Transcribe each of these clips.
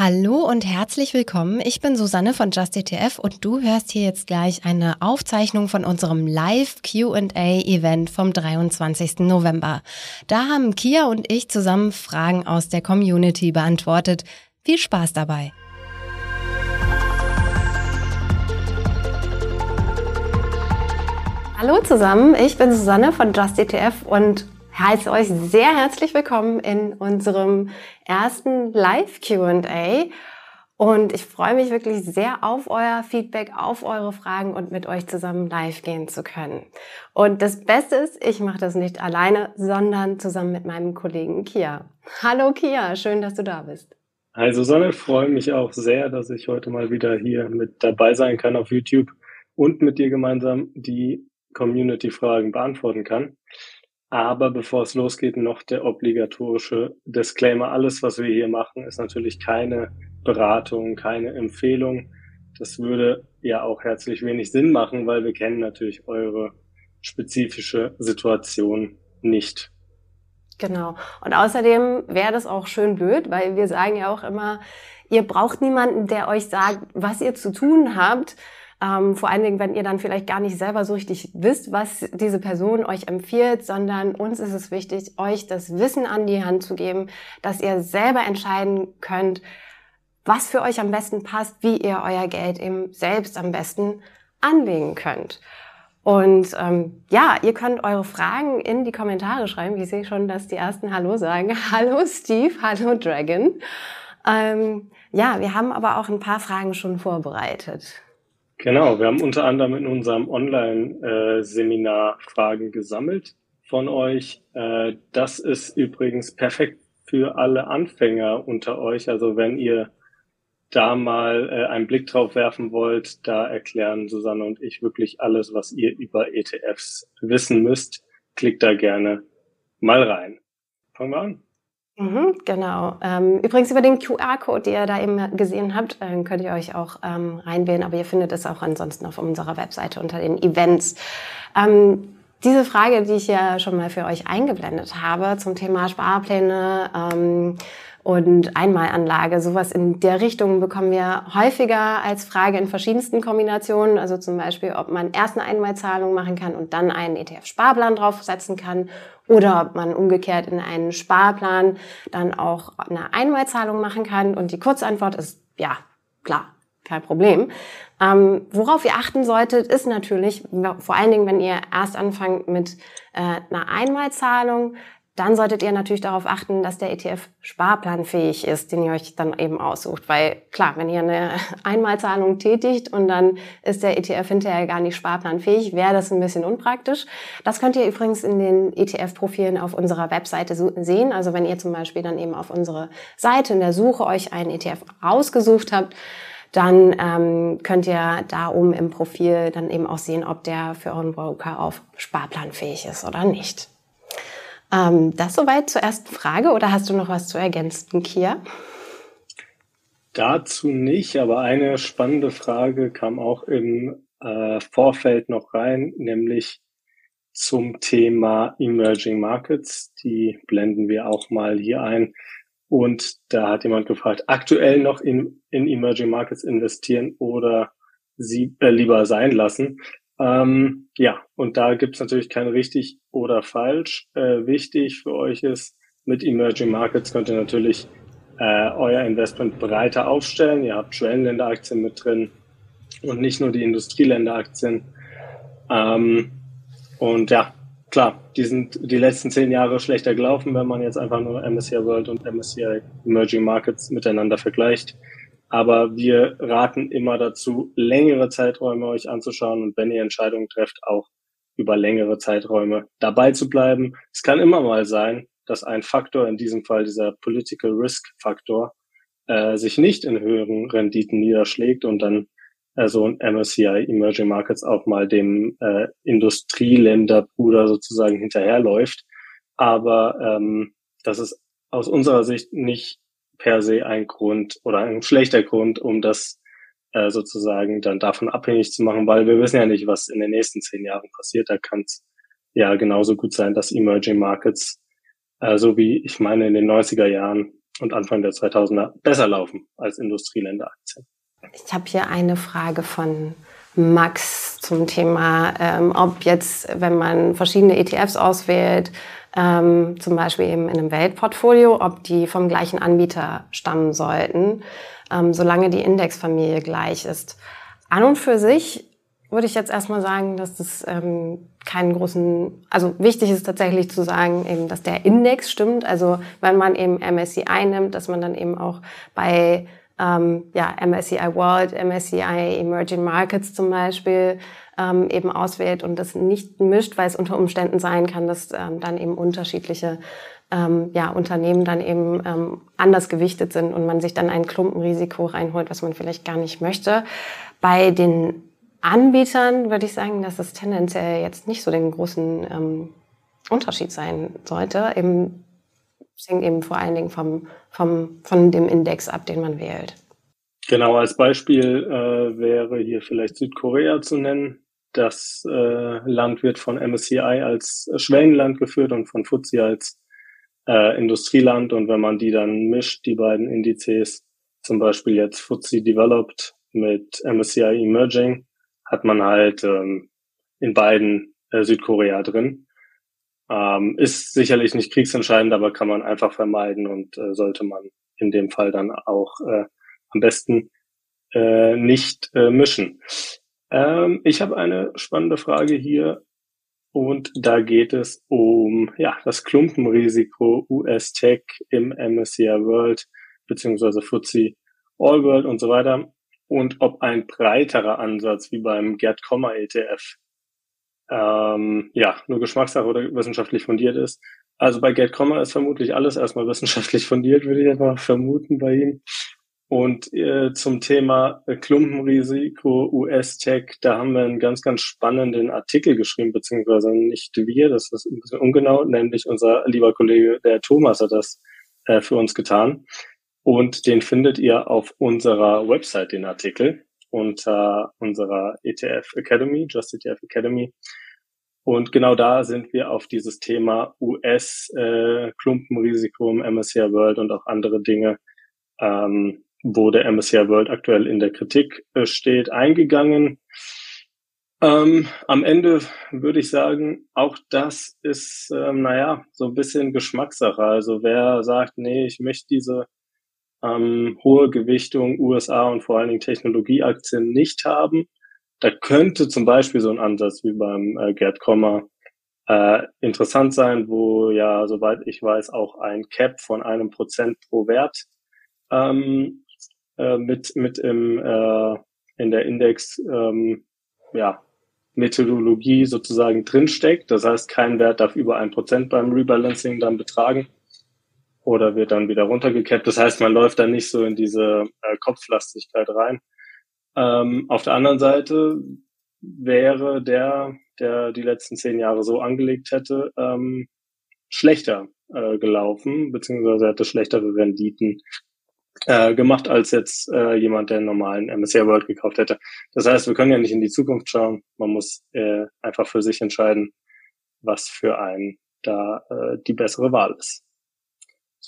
Hallo und herzlich willkommen. Ich bin Susanne von JustETF und du hörst hier jetzt gleich eine Aufzeichnung von unserem Live Q&A Event vom 23. November. Da haben Kia und ich zusammen Fragen aus der Community beantwortet. Viel Spaß dabei. Hallo zusammen, ich bin Susanne von JustETF und heiße euch sehr herzlich willkommen in unserem ersten Live Q&A. Und ich freue mich wirklich sehr auf euer Feedback, auf eure Fragen und mit euch zusammen live gehen zu können. Und das Beste ist, ich mache das nicht alleine, sondern zusammen mit meinem Kollegen Kia. Hallo Kia, schön, dass du da bist. Hi Susanne, freue mich auch sehr, dass ich heute mal wieder hier mit dabei sein kann auf YouTube und mit dir gemeinsam die Community-Fragen beantworten kann. Aber bevor es losgeht, noch der obligatorische Disclaimer. Alles, was wir hier machen, ist natürlich keine Beratung, keine Empfehlung. Das würde ja auch herzlich wenig Sinn machen, weil wir kennen natürlich eure spezifische Situation nicht. Genau. Und außerdem wäre das auch schön blöd, weil wir sagen ja auch immer, ihr braucht niemanden, der euch sagt, was ihr zu tun habt, ähm, vor allen Dingen, wenn ihr dann vielleicht gar nicht selber so richtig wisst, was diese Person euch empfiehlt, sondern uns ist es wichtig, euch das Wissen an die Hand zu geben, dass ihr selber entscheiden könnt, was für euch am besten passt, wie ihr euer Geld eben selbst am besten anlegen könnt. Und ähm, ja, ihr könnt eure Fragen in die Kommentare schreiben. Ich sehe schon, dass die ersten Hallo sagen. Hallo Steve, hallo Dragon. Ähm, ja, wir haben aber auch ein paar Fragen schon vorbereitet. Genau, wir haben unter anderem in unserem Online-Seminar Fragen gesammelt von euch. Äh, das ist übrigens perfekt für alle Anfänger unter euch. Also wenn ihr da mal äh, einen Blick drauf werfen wollt, da erklären Susanne und ich wirklich alles, was ihr über ETFs wissen müsst. Klickt da gerne mal rein. Fangen wir an. Mhm, genau. Ähm, übrigens über den QR-Code, den ihr da eben gesehen habt, äh, könnt ihr euch auch ähm, reinwählen, aber ihr findet es auch ansonsten auf unserer Webseite unter den Events. Ähm, diese Frage, die ich ja schon mal für euch eingeblendet habe zum Thema Sparpläne, ähm, und Einmalanlage. Sowas in der Richtung bekommen wir häufiger als Frage in verschiedensten Kombinationen. Also zum Beispiel, ob man erst eine Einmalzahlung machen kann und dann einen ETF-Sparplan draufsetzen kann oder ob man umgekehrt in einen Sparplan dann auch eine Einmalzahlung machen kann. Und die Kurzantwort ist ja, klar, kein Problem. Ähm, worauf ihr achten solltet, ist natürlich, vor allen Dingen, wenn ihr erst anfangt mit äh, einer Einmalzahlung, dann solltet ihr natürlich darauf achten, dass der ETF sparplanfähig ist, den ihr euch dann eben aussucht. Weil klar, wenn ihr eine Einmalzahlung tätigt und dann ist der ETF hinterher gar nicht sparplanfähig, wäre das ein bisschen unpraktisch. Das könnt ihr übrigens in den ETF-Profilen auf unserer Webseite sehen. Also wenn ihr zum Beispiel dann eben auf unsere Seite in der Suche euch einen ETF ausgesucht habt, dann ähm, könnt ihr da oben im Profil dann eben auch sehen, ob der für euren Broker auf sparplanfähig ist oder nicht. Ähm, das soweit zur ersten Frage oder hast du noch was zu ergänzen, Kia? Dazu nicht, aber eine spannende Frage kam auch im äh, Vorfeld noch rein, nämlich zum Thema Emerging Markets. Die blenden wir auch mal hier ein. Und da hat jemand gefragt, aktuell noch in, in Emerging Markets investieren oder sie äh, lieber sein lassen. Ähm, ja, und da gibt's natürlich kein richtig oder falsch. Äh, wichtig für euch ist, mit Emerging Markets könnt ihr natürlich äh, euer Investment breiter aufstellen. Ihr habt Schwellenländeraktien mit drin und nicht nur die Industrieländeraktien. Ähm, und ja, klar, die sind die letzten zehn Jahre schlechter gelaufen, wenn man jetzt einfach nur MSCI World und MSCI Emerging Markets miteinander vergleicht. Aber wir raten immer dazu, längere Zeiträume euch anzuschauen und wenn ihr Entscheidungen trefft, auch über längere Zeiträume dabei zu bleiben. Es kann immer mal sein, dass ein Faktor, in diesem Fall dieser Political Risk Faktor, äh, sich nicht in höheren Renditen niederschlägt und dann äh, so ein MSCI Emerging Markets auch mal dem äh, Industrieländerbruder sozusagen hinterherläuft. Aber ähm, das ist aus unserer Sicht nicht per se ein Grund oder ein schlechter Grund, um das äh, sozusagen dann davon abhängig zu machen, weil wir wissen ja nicht, was in den nächsten zehn Jahren passiert. Da kann es ja genauso gut sein, dass Emerging Markets, äh, so wie ich meine in den 90er Jahren, und Anfang der 2000er besser laufen als Industrieländeraktien. Ich habe hier eine Frage von Max zum Thema, ähm, ob jetzt, wenn man verschiedene ETFs auswählt, ähm, zum Beispiel eben in einem Weltportfolio, ob die vom gleichen Anbieter stammen sollten, ähm, solange die Indexfamilie gleich ist. An und für sich würde ich jetzt erstmal sagen, dass das ähm, keinen großen, also wichtig ist tatsächlich zu sagen, eben, dass der Index stimmt. Also wenn man eben MSCI nimmt, dass man dann eben auch bei ähm, ja, MSCI World, MSCI Emerging Markets zum Beispiel ähm, eben auswählt und das nicht mischt, weil es unter Umständen sein kann, dass ähm, dann eben unterschiedliche ähm, ja, Unternehmen dann eben ähm, anders gewichtet sind und man sich dann ein Klumpenrisiko reinholt, was man vielleicht gar nicht möchte. Bei den Anbietern würde ich sagen, dass es tendenziell jetzt nicht so den großen ähm, Unterschied sein sollte. Eben, es hängt eben vor allen Dingen vom, vom, von dem Index ab, den man wählt. Genau, als Beispiel äh, wäre hier vielleicht Südkorea zu nennen. Das äh, Land wird von MSCI als Schwellenland geführt und von FTSE als äh, Industrieland. Und wenn man die dann mischt, die beiden Indizes, zum Beispiel jetzt FTSE Developed mit MSCI Emerging, hat man halt ähm, in beiden äh, Südkorea drin. Ähm, ist sicherlich nicht kriegsentscheidend, aber kann man einfach vermeiden und äh, sollte man in dem Fall dann auch äh, am besten äh, nicht äh, mischen. Ähm, ich habe eine spannende Frage hier und da geht es um ja das Klumpenrisiko US Tech im MSCI World beziehungsweise FTSE All World und so weiter und ob ein breiterer Ansatz wie beim Gerd Kommer ETF ähm, ja nur Geschmackssache oder wissenschaftlich fundiert ist. Also bei Gerd ist vermutlich alles erstmal wissenschaftlich fundiert, würde ich mal vermuten bei ihm. Und äh, zum Thema Klumpenrisiko US-Tech, da haben wir einen ganz, ganz spannenden Artikel geschrieben, beziehungsweise nicht wir, das ist ein bisschen ungenau, nämlich unser lieber Kollege, der Thomas, hat das äh, für uns getan. Und den findet ihr auf unserer Website, den Artikel, unter unserer ETF Academy, Just ETF Academy. Und genau da sind wir auf dieses Thema US-Klumpenrisiko äh, im MSCI World und auch andere Dinge ähm, wo der MSCI World aktuell in der Kritik äh, steht, eingegangen. Ähm, am Ende würde ich sagen, auch das ist, ähm, naja, so ein bisschen Geschmackssache. Also wer sagt, nee, ich möchte diese ähm, hohe Gewichtung USA und vor allen Dingen Technologieaktien nicht haben, da könnte zum Beispiel so ein Ansatz wie beim äh, Gerd Kommer äh, interessant sein, wo ja, soweit ich weiß, auch ein Cap von einem Prozent pro Wert ähm, äh, mit, mit im, äh, in der Index, ähm, ja, Methodologie sozusagen drinsteckt. Das heißt, kein Wert darf über ein Prozent beim Rebalancing dann betragen oder wird dann wieder runtergekappt. Das heißt, man läuft dann nicht so in diese äh, Kopflastigkeit rein. Ähm, auf der anderen Seite wäre der, der die letzten zehn Jahre so angelegt hätte, ähm, schlechter äh, gelaufen, beziehungsweise hätte schlechtere Renditen äh, gemacht als jetzt äh, jemand, der einen normalen MSCI World gekauft hätte. Das heißt, wir können ja nicht in die Zukunft schauen. Man muss äh, einfach für sich entscheiden, was für einen da äh, die bessere Wahl ist.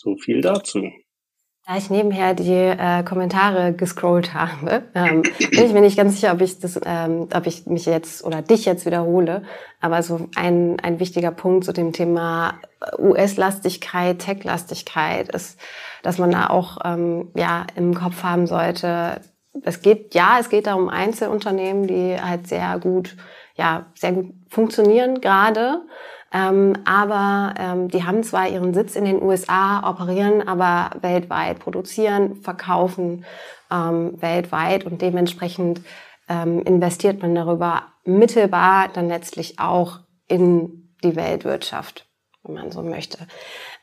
So viel dazu. Da ich nebenher die äh, Kommentare gescrollt habe, ähm, bin ich mir nicht ganz sicher, ob ich das, ähm, ob ich mich jetzt oder dich jetzt wiederhole. Aber so ein, ein wichtiger Punkt zu dem Thema US-Lastigkeit, Tech-Lastigkeit ist, dass man da auch ähm, ja im Kopf haben sollte. Es geht ja, es geht da um Einzelunternehmen, die halt sehr gut, ja sehr gut funktionieren gerade. Ähm, aber ähm, die haben zwar ihren Sitz in den USA, operieren aber weltweit, produzieren, verkaufen ähm, weltweit und dementsprechend ähm, investiert man darüber mittelbar dann letztlich auch in die Weltwirtschaft, wenn man so möchte.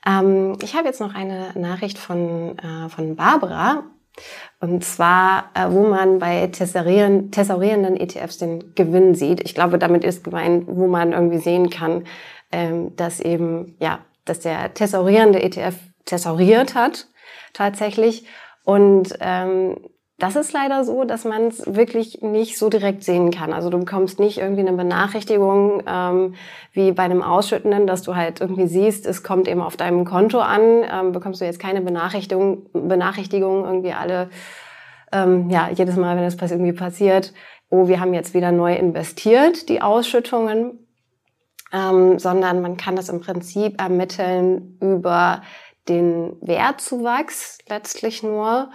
Ähm, ich habe jetzt noch eine Nachricht von, äh, von Barbara. Und zwar, äh, wo man bei thesaurieren, thesaurierenden ETFs den Gewinn sieht. Ich glaube, damit ist gemeint, wo man irgendwie sehen kann, ähm, dass eben, ja, dass der thesaurierende ETF thesauriert hat, tatsächlich. Und ähm, das ist leider so, dass man es wirklich nicht so direkt sehen kann. Also du bekommst nicht irgendwie eine Benachrichtigung ähm, wie bei einem Ausschüttenden, dass du halt irgendwie siehst, es kommt eben auf deinem Konto an. Ähm, bekommst du jetzt keine Benachrichtigung, Benachrichtigung irgendwie alle, ähm, ja, jedes Mal, wenn das irgendwie passiert, oh, wir haben jetzt wieder neu investiert, die Ausschüttungen, ähm, sondern man kann das im Prinzip ermitteln über den Wertzuwachs letztlich nur.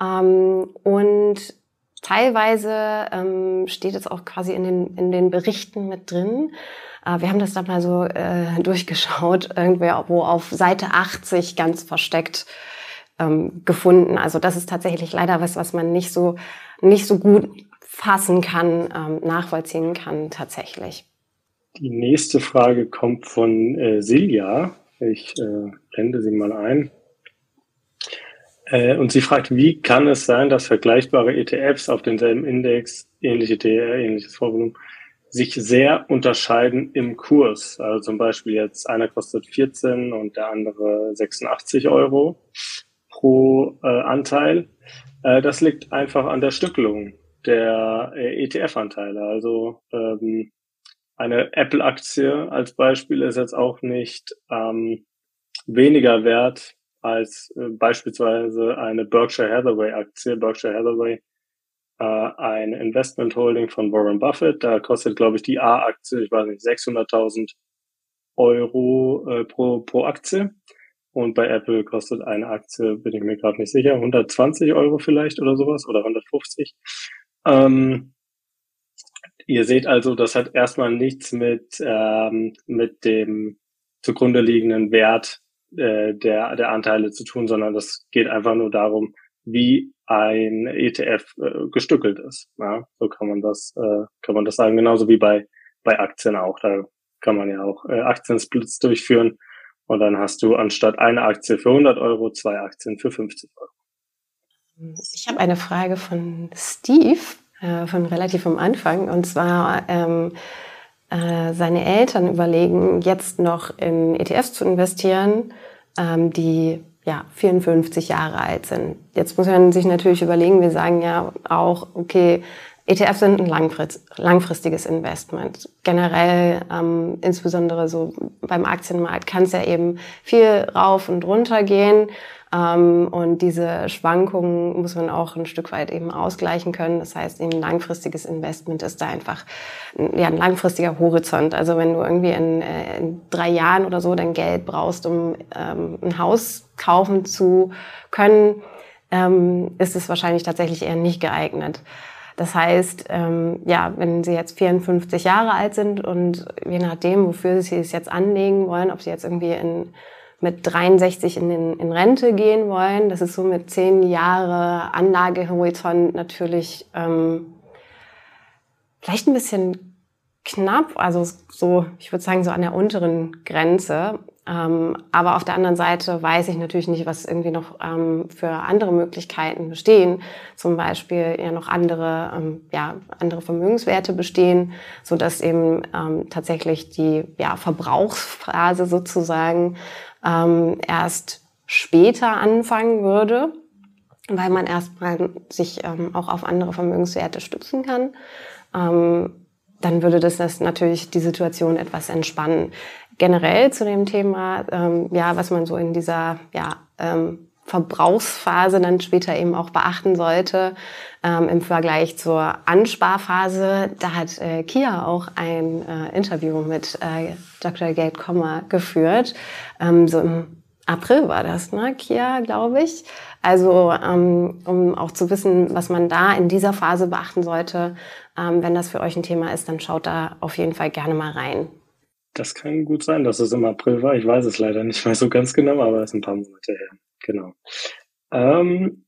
Ähm, und teilweise ähm, steht es auch quasi in den, in den Berichten mit drin. Äh, wir haben das dann mal so äh, durchgeschaut, irgendwer, wo auf Seite 80 ganz versteckt ähm, gefunden. Also das ist tatsächlich leider was, was man nicht so, nicht so gut fassen kann, ähm, nachvollziehen kann tatsächlich. Die nächste Frage kommt von äh, Silja. Ich äh, blende sie mal ein. Äh, und sie fragt, wie kann es sein, dass vergleichbare ETFs auf denselben Index, ähnliche TR, ähnliches Vorvolumen, sich sehr unterscheiden im Kurs. Also zum Beispiel jetzt einer kostet 14 und der andere 86 Euro pro äh, Anteil. Äh, das liegt einfach an der Stückelung der äh, ETF-Anteile. Also ähm, eine Apple-Aktie als Beispiel ist jetzt auch nicht ähm, weniger wert als äh, beispielsweise eine Berkshire Hathaway Aktie. Berkshire Hathaway, äh, ein Investment Holding von Warren Buffett. Da kostet, glaube ich, die A-Aktie, ich weiß nicht, 600.000 Euro äh, pro, pro Aktie. Und bei Apple kostet eine Aktie, bin ich mir gerade nicht sicher, 120 Euro vielleicht oder sowas oder 150. Ähm, ihr seht also, das hat erstmal nichts mit, ähm, mit dem zugrunde liegenden Wert äh, der, der Anteile zu tun, sondern das geht einfach nur darum, wie ein ETF äh, gestückelt ist. Ja, so kann man das, äh, kann man das sagen. Genauso wie bei, bei Aktien auch. Da kann man ja auch äh, Aktiensplits durchführen. Und dann hast du anstatt eine Aktie für 100 Euro zwei Aktien für 50 Euro. Ich habe eine Frage von Steve äh, von relativ am Anfang. Und zwar, ähm, äh, seine Eltern überlegen, jetzt noch in ETFs zu investieren, ähm, die ja 54 Jahre alt sind. Jetzt muss man sich natürlich überlegen, wir sagen ja auch, okay, ETFs sind ein langfristiges Investment. Generell, ähm, insbesondere so beim Aktienmarkt, kann es ja eben viel rauf und runter gehen. Ähm, und diese Schwankungen muss man auch ein Stück weit eben ausgleichen können. Das heißt, ein langfristiges Investment ist da einfach ja, ein langfristiger Horizont. Also wenn du irgendwie in, äh, in drei Jahren oder so dein Geld brauchst, um ähm, ein Haus kaufen zu können, ähm, ist es wahrscheinlich tatsächlich eher nicht geeignet. Das heißt, ähm, ja, wenn Sie jetzt 54 Jahre alt sind und je nachdem, wofür Sie es jetzt anlegen wollen, ob Sie jetzt irgendwie in, mit 63 in, den, in Rente gehen wollen, das ist so mit zehn Jahre Anlagehorizont natürlich ähm, vielleicht ein bisschen knapp, also so, ich würde sagen, so an der unteren Grenze. Ähm, aber auf der anderen Seite weiß ich natürlich nicht, was irgendwie noch ähm, für andere Möglichkeiten bestehen. Zum Beispiel ja noch andere, ähm, ja, andere Vermögenswerte bestehen, so dass eben ähm, tatsächlich die ja, Verbrauchsphase sozusagen ähm, erst später anfangen würde, weil man erstmal sich ähm, auch auf andere Vermögenswerte stützen kann. dann würde das, das natürlich die Situation etwas entspannen generell zu dem Thema, ähm, ja, was man so in dieser ja, ähm, Verbrauchsphase dann später eben auch beachten sollte ähm, im Vergleich zur Ansparphase. Da hat äh, Kia auch ein äh, Interview mit äh, Dr. Gerd Kommer geführt. Ähm, so im April war das, ne? Kia, glaube ich. Also ähm, um auch zu wissen, was man da in dieser Phase beachten sollte, ähm, wenn das für euch ein Thema ist, dann schaut da auf jeden Fall gerne mal rein. Das kann gut sein, dass es im April war. Ich weiß es leider nicht mehr so ganz genau, aber es ist ein paar Monate her. Genau. Ähm,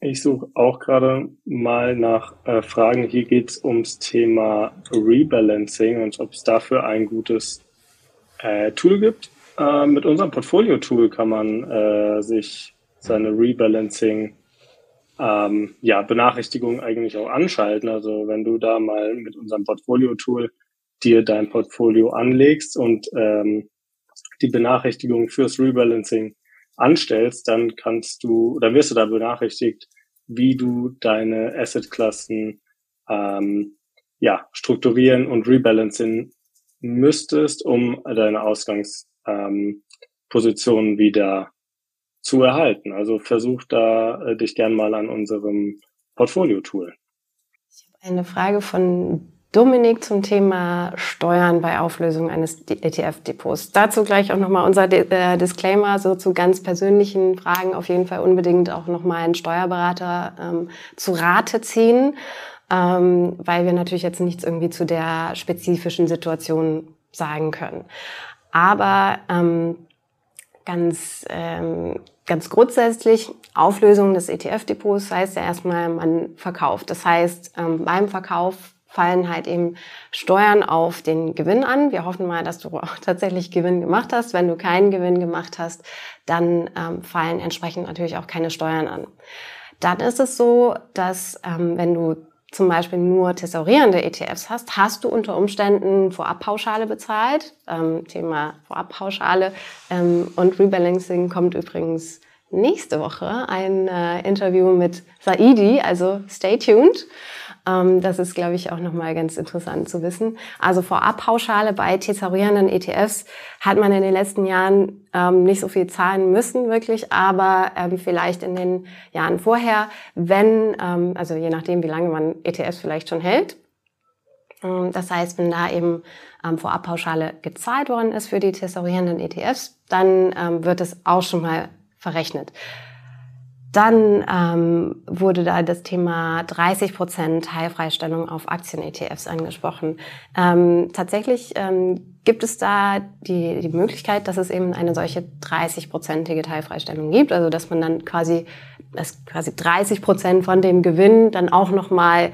ich suche auch gerade mal nach äh, Fragen. Hier geht es ums Thema Rebalancing und ob es dafür ein gutes äh, Tool gibt. Äh, mit unserem Portfolio-Tool kann man äh, sich seine Rebalancing ähm, ja, Benachrichtigungen eigentlich auch anschalten. Also wenn du da mal mit unserem Portfolio-Tool dir dein Portfolio anlegst und ähm, die Benachrichtigung fürs Rebalancing anstellst, dann kannst du, oder wirst du da benachrichtigt, wie du deine Assetklassen ähm, ja, strukturieren und rebalancen müsstest, um deine Ausgangsposition ähm, wieder zu erhalten. Also versuch da äh, dich gern mal an unserem Portfolio-Tool. Ich habe eine Frage von Dominik zum Thema Steuern bei Auflösung eines ETF-Depots. Dazu gleich auch nochmal unser äh, Disclaimer, so zu ganz persönlichen Fragen auf jeden Fall unbedingt auch nochmal einen Steuerberater ähm, zu Rate ziehen, ähm, weil wir natürlich jetzt nichts irgendwie zu der spezifischen Situation sagen können. Aber ähm, ganz, ähm, ganz grundsätzlich, Auflösung des ETF-Depots heißt ja erstmal, man verkauft. Das heißt, ähm, beim Verkauf fallen halt eben Steuern auf den Gewinn an. Wir hoffen mal, dass du auch tatsächlich Gewinn gemacht hast. Wenn du keinen Gewinn gemacht hast, dann ähm, fallen entsprechend natürlich auch keine Steuern an. Dann ist es so, dass ähm, wenn du zum Beispiel nur thesaurierende ETFs hast, hast du unter Umständen Vorabpauschale bezahlt. Ähm, Thema Vorabpauschale ähm, und Rebalancing kommt übrigens nächste Woche ein äh, Interview mit Saidi, also stay tuned. Ähm, das ist, glaube ich, auch nochmal ganz interessant zu wissen. Also Vorabpauschale bei tesaurierenden ETFs hat man in den letzten Jahren ähm, nicht so viel zahlen müssen, wirklich, aber ähm, vielleicht in den Jahren vorher, wenn, also je nachdem, wie lange man ETFs vielleicht schon hält. Das heißt, wenn da eben ähm, Vorabpauschale gezahlt worden ist für die tesaurierenden ETFs, dann ähm, wird es auch schon mal verrechnet. Dann ähm, wurde da das Thema 30 Prozent Teilfreistellung auf Aktien-ETFs angesprochen. Ähm, tatsächlich ähm, gibt es da die, die Möglichkeit, dass es eben eine solche 30-prozentige Teilfreistellung gibt, also dass man dann quasi, dass quasi 30 Prozent von dem Gewinn dann auch nochmal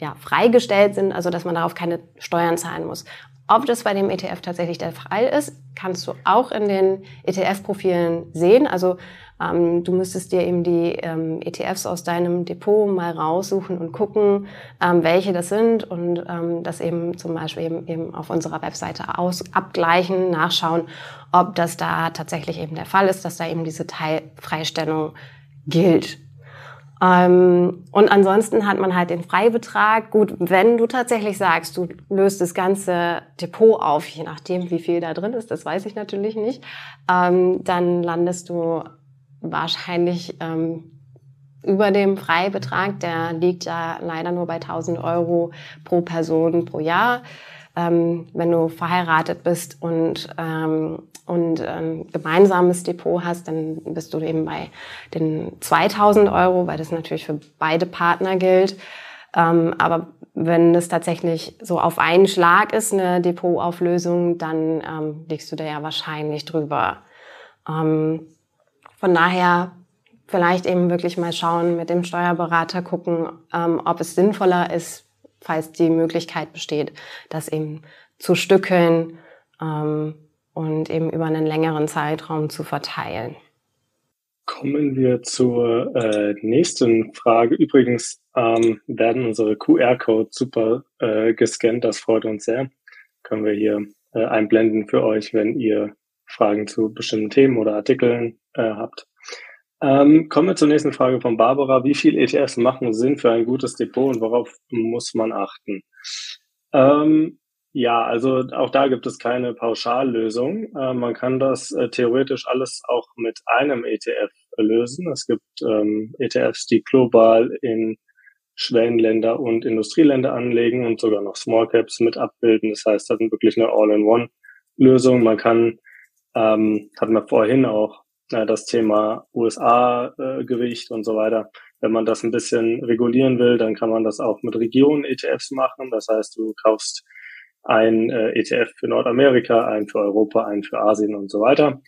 ja, freigestellt sind, also dass man darauf keine Steuern zahlen muss. Ob das bei dem ETF tatsächlich der Fall ist, kannst du auch in den ETF-Profilen sehen. Also ähm, du müsstest dir eben die ähm, ETFs aus deinem Depot mal raussuchen und gucken, ähm, welche das sind und ähm, das eben zum Beispiel eben, eben auf unserer Webseite aus abgleichen, nachschauen, ob das da tatsächlich eben der Fall ist, dass da eben diese Teilfreistellung gilt. Ähm, und ansonsten hat man halt den Freibetrag. Gut, wenn du tatsächlich sagst, du löst das ganze Depot auf, je nachdem, wie viel da drin ist, das weiß ich natürlich nicht, ähm, dann landest du wahrscheinlich ähm, über dem Freibetrag. Der liegt ja leider nur bei 1000 Euro pro Person pro Jahr. Ähm, wenn du verheiratet bist und, ähm, und ein gemeinsames Depot hast, dann bist du eben bei den 2000 Euro, weil das natürlich für beide Partner gilt. Ähm, aber wenn es tatsächlich so auf einen Schlag ist, eine Depotauflösung, dann ähm, liegst du da ja wahrscheinlich drüber. Ähm, von daher vielleicht eben wirklich mal schauen, mit dem Steuerberater gucken, ähm, ob es sinnvoller ist, falls die Möglichkeit besteht, das eben zu stückeln ähm, und eben über einen längeren Zeitraum zu verteilen. Kommen wir zur äh, nächsten Frage. Übrigens ähm, werden unsere QR-Codes super äh, gescannt. Das freut uns sehr. Können wir hier äh, einblenden für euch, wenn ihr Fragen zu bestimmten Themen oder Artikeln äh, habt. Ähm, kommen wir zur nächsten Frage von Barbara. Wie viel ETFs machen Sinn für ein gutes Depot und worauf muss man achten? Ähm, ja, also auch da gibt es keine Pauschallösung. Äh, man kann das äh, theoretisch alles auch mit einem ETF lösen. Es gibt ähm, ETFs, die global in Schwellenländer und Industrieländer anlegen und sogar noch Small Caps mit abbilden. Das heißt, das ist wirklich eine All-in-One-Lösung. Man kann ähm, hatten wir vorhin auch das Thema USA-Gewicht äh, und so weiter. Wenn man das ein bisschen regulieren will, dann kann man das auch mit Regionen-ETFs machen. Das heißt, du kaufst ein äh, ETF für Nordamerika, ein für Europa, ein für Asien und so weiter.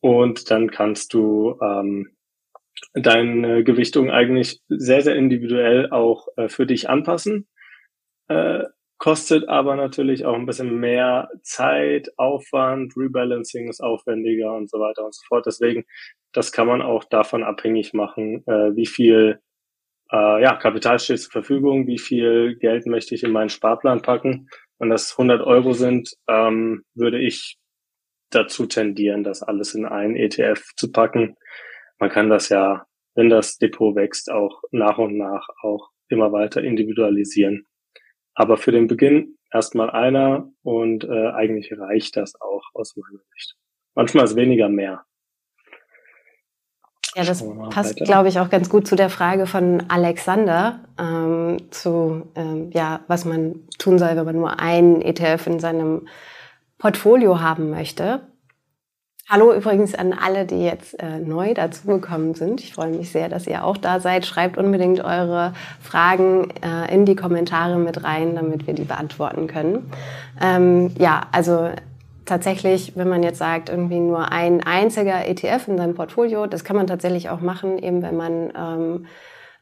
Und dann kannst du ähm, deine Gewichtung eigentlich sehr, sehr individuell auch äh, für dich anpassen. Äh, kostet aber natürlich auch ein bisschen mehr Zeit, Aufwand, Rebalancing ist aufwendiger und so weiter und so fort. Deswegen, das kann man auch davon abhängig machen, äh, wie viel äh, ja, Kapital steht zur Verfügung, wie viel Geld möchte ich in meinen Sparplan packen. Wenn das 100 Euro sind, ähm, würde ich dazu tendieren, das alles in einen ETF zu packen. Man kann das ja wenn das Depot wächst, auch nach und nach auch immer weiter individualisieren. Aber für den Beginn erstmal einer und äh, eigentlich reicht das auch aus meiner Sicht. Manchmal ist weniger mehr. Ja, das passt, glaube ich, auch ganz gut zu der Frage von Alexander, ähm, zu, ähm, ja, was man tun soll, wenn man nur einen ETF in seinem Portfolio haben möchte. Hallo übrigens an alle, die jetzt äh, neu dazugekommen sind. Ich freue mich sehr, dass ihr auch da seid. Schreibt unbedingt eure Fragen äh, in die Kommentare mit rein, damit wir die beantworten können. Ähm, ja, also tatsächlich, wenn man jetzt sagt, irgendwie nur ein einziger ETF in seinem Portfolio, das kann man tatsächlich auch machen, eben wenn man ähm,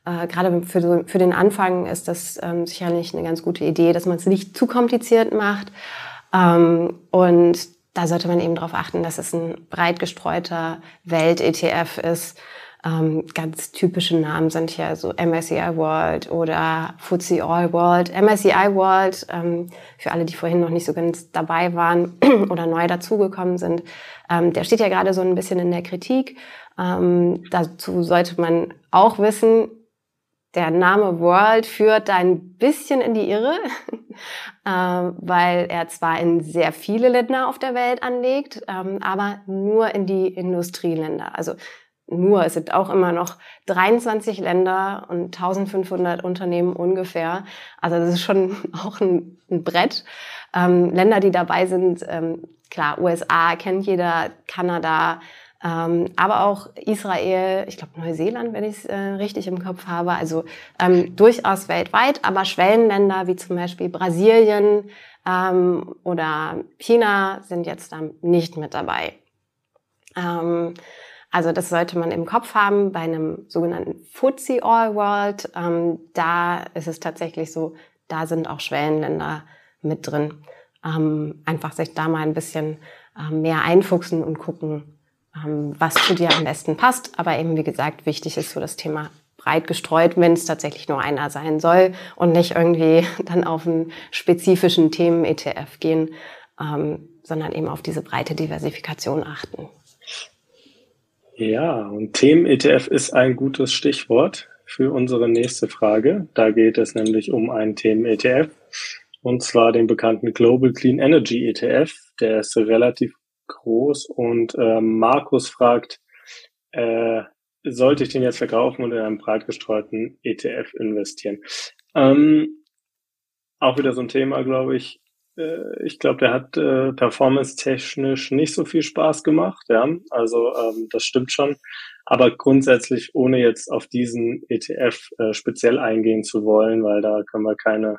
äh, gerade für, für den Anfang ist das ähm, sicherlich eine ganz gute Idee, dass man es nicht zu kompliziert macht. Ähm, und da sollte man eben darauf achten, dass es ein breit gestreuter Welt-ETF ist ähm, ganz typische Namen sind hier so MSCI World oder FTSE All World. MSCI World, ähm, für alle, die vorhin noch nicht so ganz dabei waren oder neu dazugekommen sind, ähm, der steht ja gerade so ein bisschen in der Kritik. Ähm, dazu sollte man auch wissen, der Name World führt ein bisschen in die Irre, äh, weil er zwar in sehr viele Länder auf der Welt anlegt, ähm, aber nur in die Industrieländer. Also nur, es sind auch immer noch 23 Länder und 1500 Unternehmen ungefähr. Also das ist schon auch ein, ein Brett. Ähm, Länder, die dabei sind, ähm, klar, USA kennt jeder, Kanada, ähm, aber auch Israel, ich glaube Neuseeland, wenn ich es äh, richtig im Kopf habe. Also ähm, durchaus weltweit, aber Schwellenländer wie zum Beispiel Brasilien ähm, oder China sind jetzt da nicht mit dabei. Ähm, also das sollte man im Kopf haben bei einem sogenannten FTSE All World. Ähm, da ist es tatsächlich so, da sind auch Schwellenländer mit drin. Ähm, einfach sich da mal ein bisschen ähm, mehr einfuchsen und gucken, was zu dir am besten passt. Aber eben, wie gesagt, wichtig ist so das Thema breit gestreut, wenn es tatsächlich nur einer sein soll und nicht irgendwie dann auf einen spezifischen Themen-ETF gehen, ähm, sondern eben auf diese breite Diversifikation achten. Ja, und Themen-ETF ist ein gutes Stichwort für unsere nächste Frage. Da geht es nämlich um einen Themen-ETF und zwar den bekannten Global Clean Energy ETF. Der ist relativ groß und äh, Markus fragt, äh, sollte ich den jetzt verkaufen und in einen breit gestreuten ETF investieren? Ähm, auch wieder so ein Thema, glaube ich, äh, ich glaube, der hat äh, performance-technisch nicht so viel Spaß gemacht, ja. Also ähm, das stimmt schon. Aber grundsätzlich, ohne jetzt auf diesen ETF äh, speziell eingehen zu wollen, weil da können wir keine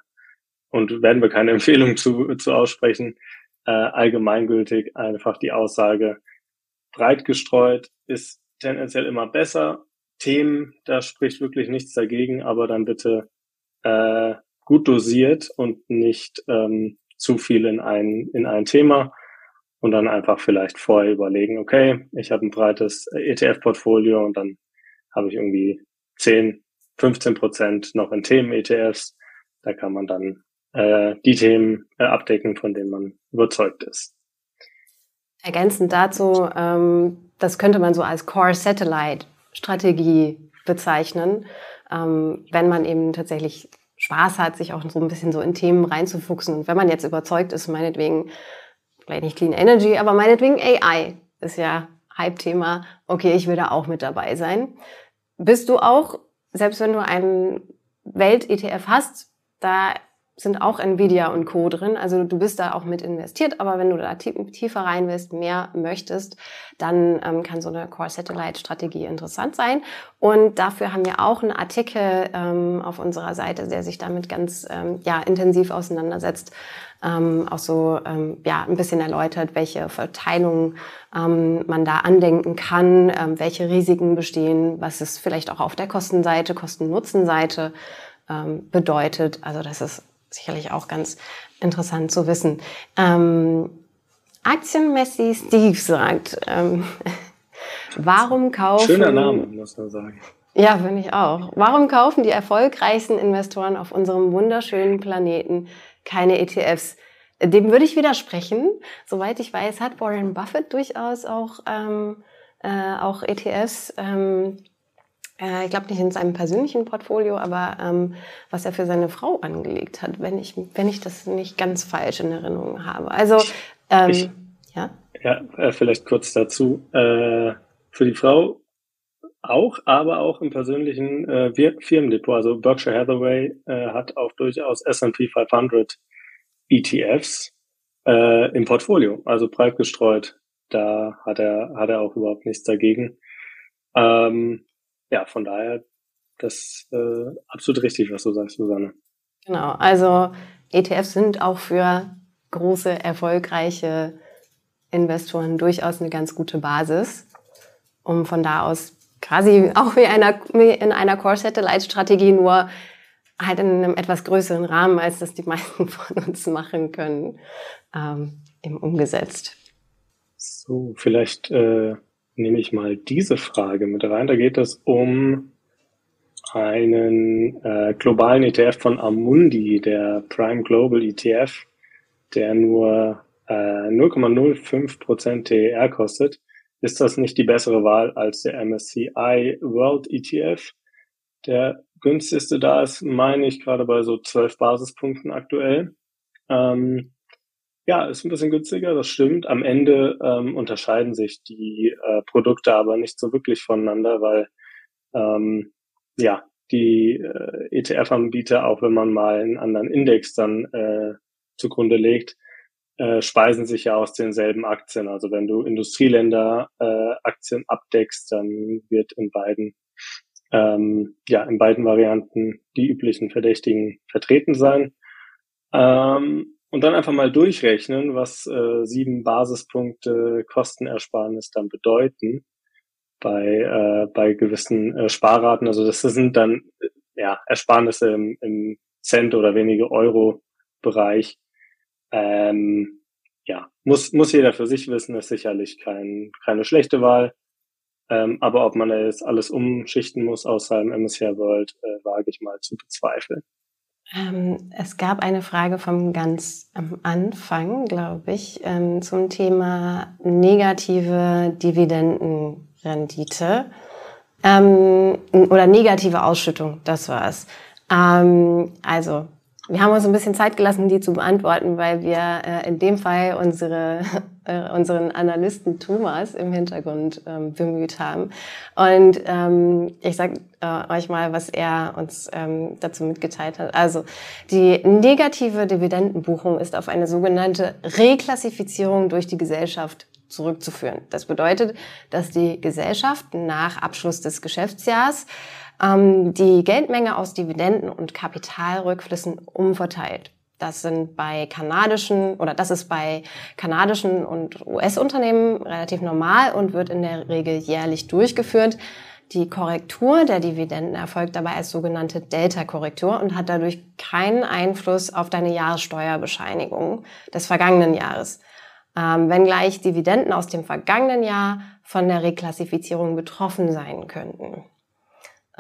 und werden wir keine Empfehlung zu, zu aussprechen, äh, allgemeingültig einfach die Aussage, breit gestreut ist tendenziell immer besser. Themen, da spricht wirklich nichts dagegen, aber dann bitte äh, gut dosiert und nicht ähm, zu viel in ein, in ein Thema und dann einfach vielleicht vorher überlegen, okay, ich habe ein breites ETF-Portfolio und dann habe ich irgendwie 10, 15 Prozent noch in Themen-ETFs. Da kann man dann äh, die Themen äh, abdecken, von denen man überzeugt ist. Ergänzend dazu, ähm, das könnte man so als Core Satellite Strategie bezeichnen, ähm, wenn man eben tatsächlich Spaß hat, sich auch so ein bisschen so in Themen reinzufuchsen. Und wenn man jetzt überzeugt ist, meinetwegen, vielleicht nicht Clean Energy, aber meinetwegen AI ist ja Hype-Thema. Okay, ich will da auch mit dabei sein. Bist du auch, selbst wenn du einen Welt-ETF hast, da sind auch Nvidia und Co. drin. Also du bist da auch mit investiert, aber wenn du da tiefer rein willst, mehr möchtest, dann ähm, kann so eine Core-Satellite-Strategie interessant sein. Und dafür haben wir auch einen Artikel ähm, auf unserer Seite, der sich damit ganz ähm, ja, intensiv auseinandersetzt. Ähm, auch so ähm, ja ein bisschen erläutert, welche Verteilungen ähm, man da andenken kann, ähm, welche Risiken bestehen, was es vielleicht auch auf der Kostenseite, Kosten-Nutzen-Seite ähm, bedeutet. Also das ist sicherlich auch ganz interessant zu wissen. Ähm, Aktienmessi Steve sagt, ähm, warum kaufen... Schöner Name, muss man sagen. Ja, finde ich auch. Warum kaufen die erfolgreichsten Investoren auf unserem wunderschönen Planeten keine ETFs? Dem würde ich widersprechen. Soweit ich weiß, hat Warren Buffett durchaus auch, ähm, äh, auch ETFs. Ähm, Äh, ich glaube nicht in seinem persönlichen Portfolio, aber ähm, was er für seine Frau angelegt hat, wenn ich, wenn ich das nicht ganz falsch in Erinnerung habe. Also, ähm, ich, ja. Ja, äh, vielleicht kurz dazu. Äh, für die Frau auch, aber auch im persönlichen äh, Firmendepot. Also Berkshire Hathaway äh, hat auch durchaus S&P 500 ETFs äh, im Portfolio, also breit gestreut. Da hat er hat er auch überhaupt nichts dagegen. Ähm, ja, von daher das äh, absolut richtig, was du sagst, Susanne. Genau, also ETFs sind auch für große, erfolgreiche Investoren durchaus eine ganz gute Basis, um von da aus quasi auch wie, einer, wie in einer Core-Satellite-Strategie nur halt in einem etwas größeren Rahmen, als das die meisten von uns machen können, ähm, eben umgesetzt. So, vielleicht äh, nehme ich mal diese Frage mit rein. Da geht es um einen äh, globalen ETF von Amundi, der Prime Global ETF, der nur äh, 0,05% TER kostet. Ist das nicht die bessere Wahl als der MSCI World ETF? Der günstigste da ist, meine ich, gerade bei so 12 Basispunkten aktuell. Ähm, ja, ist ein bisschen günstiger, das stimmt. Am Ende ähm, unterscheiden sich die äh, Produkte aber nicht so wirklich voneinander, weil ähm, ja, die äh, ETF-Anbieter, auch wenn man mal einen anderen Index dann äh, zugrunde legt, äh, speisen sich ja aus denselben Aktien. Also wenn du Industrieländer äh, Aktien abdeckst, dann wird in beiden ähm, ja in beiden Varianten die üblichen Verdächtigen vertreten sein. Ähm, und dann einfach mal durchrechnen, was äh, sieben Basispunkte Kostenersparnis dann bedeuten bei, äh, bei gewissen äh, Sparraten. Also das sind dann äh, ja, Ersparnisse im, im Cent oder wenige Euro Bereich. Ähm, ja, muss, muss jeder für sich wissen, ist sicherlich kein, keine schlechte Wahl. Ähm, aber ob man jetzt alles umschichten muss außer im MSCI World, äh, wage ich mal zu bezweifeln. Ähm, es gab eine Frage vom ganz am Anfang, glaube ich, ähm, zum Thema negative Dividendenrendite ähm, oder negative Ausschüttung. Das war's. Ähm, also wir haben uns ein bisschen Zeit gelassen, die zu beantworten, weil wir äh, in dem Fall unsere, äh, unseren Analysten Thomas im Hintergrund ähm, bemüht haben. Und ähm, ich sage äh, euch mal, was er uns ähm, dazu mitgeteilt hat. Also die negative Dividendenbuchung ist auf eine sogenannte Reklassifizierung durch die Gesellschaft zurückzuführen. Das bedeutet, dass die Gesellschaft nach Abschluss des Geschäftsjahrs ähm, die Geldmenge aus Dividenden und Kapitalrückflüssen umverteilt. Das sind bei kanadischen oder das ist bei kanadischen und US-Unternehmen relativ normal und wird in der Regel jährlich durchgeführt. Die Korrektur der Dividenden erfolgt dabei als sogenannte Delta-Korrektur und hat dadurch keinen Einfluss auf deine Jahressteuerbescheinigung des vergangenen Jahres. Ähm, wenngleich Dividenden aus dem vergangenen Jahr von der Reklassifizierung betroffen sein könnten.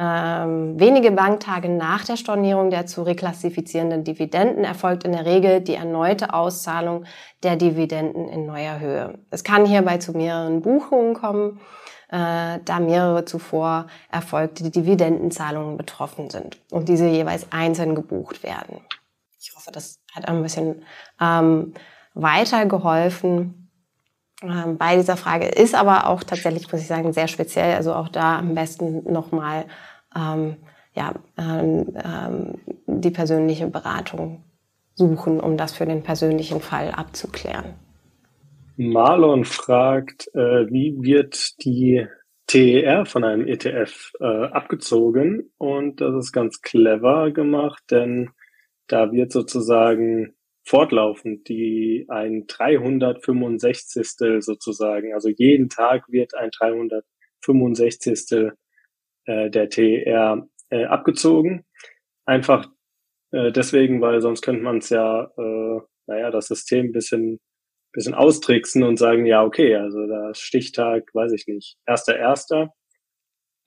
Ähm, wenige Banktage nach der Stornierung der zu reklassifizierenden Dividenden erfolgt in der Regel die erneute Auszahlung der Dividenden in neuer Höhe. Es kann hierbei zu mehreren Buchungen kommen, äh, da mehrere zuvor erfolgte Dividendenzahlungen betroffen sind und diese jeweils einzeln gebucht werden. Ich hoffe, das hat ein bisschen ähm, weitergeholfen ähm, bei dieser Frage. Ist aber auch tatsächlich, muss ich sagen, sehr speziell. Also auch da am besten nochmal ähm, ja, ähm, ähm, die persönliche Beratung suchen, um das für den persönlichen Fall abzuklären. Marlon fragt, äh, wie wird die TER von einem ETF äh, abgezogen? Und das ist ganz clever gemacht, denn da wird sozusagen fortlaufend die ein 365. sozusagen, also jeden Tag wird ein 365 äh, der TR äh, abgezogen. Einfach äh, deswegen, weil sonst könnte man es ja, naja, das System ein bisschen, bisschen austricksen und sagen, ja, okay, also da Stichtag, weiß ich nicht, erster, erster.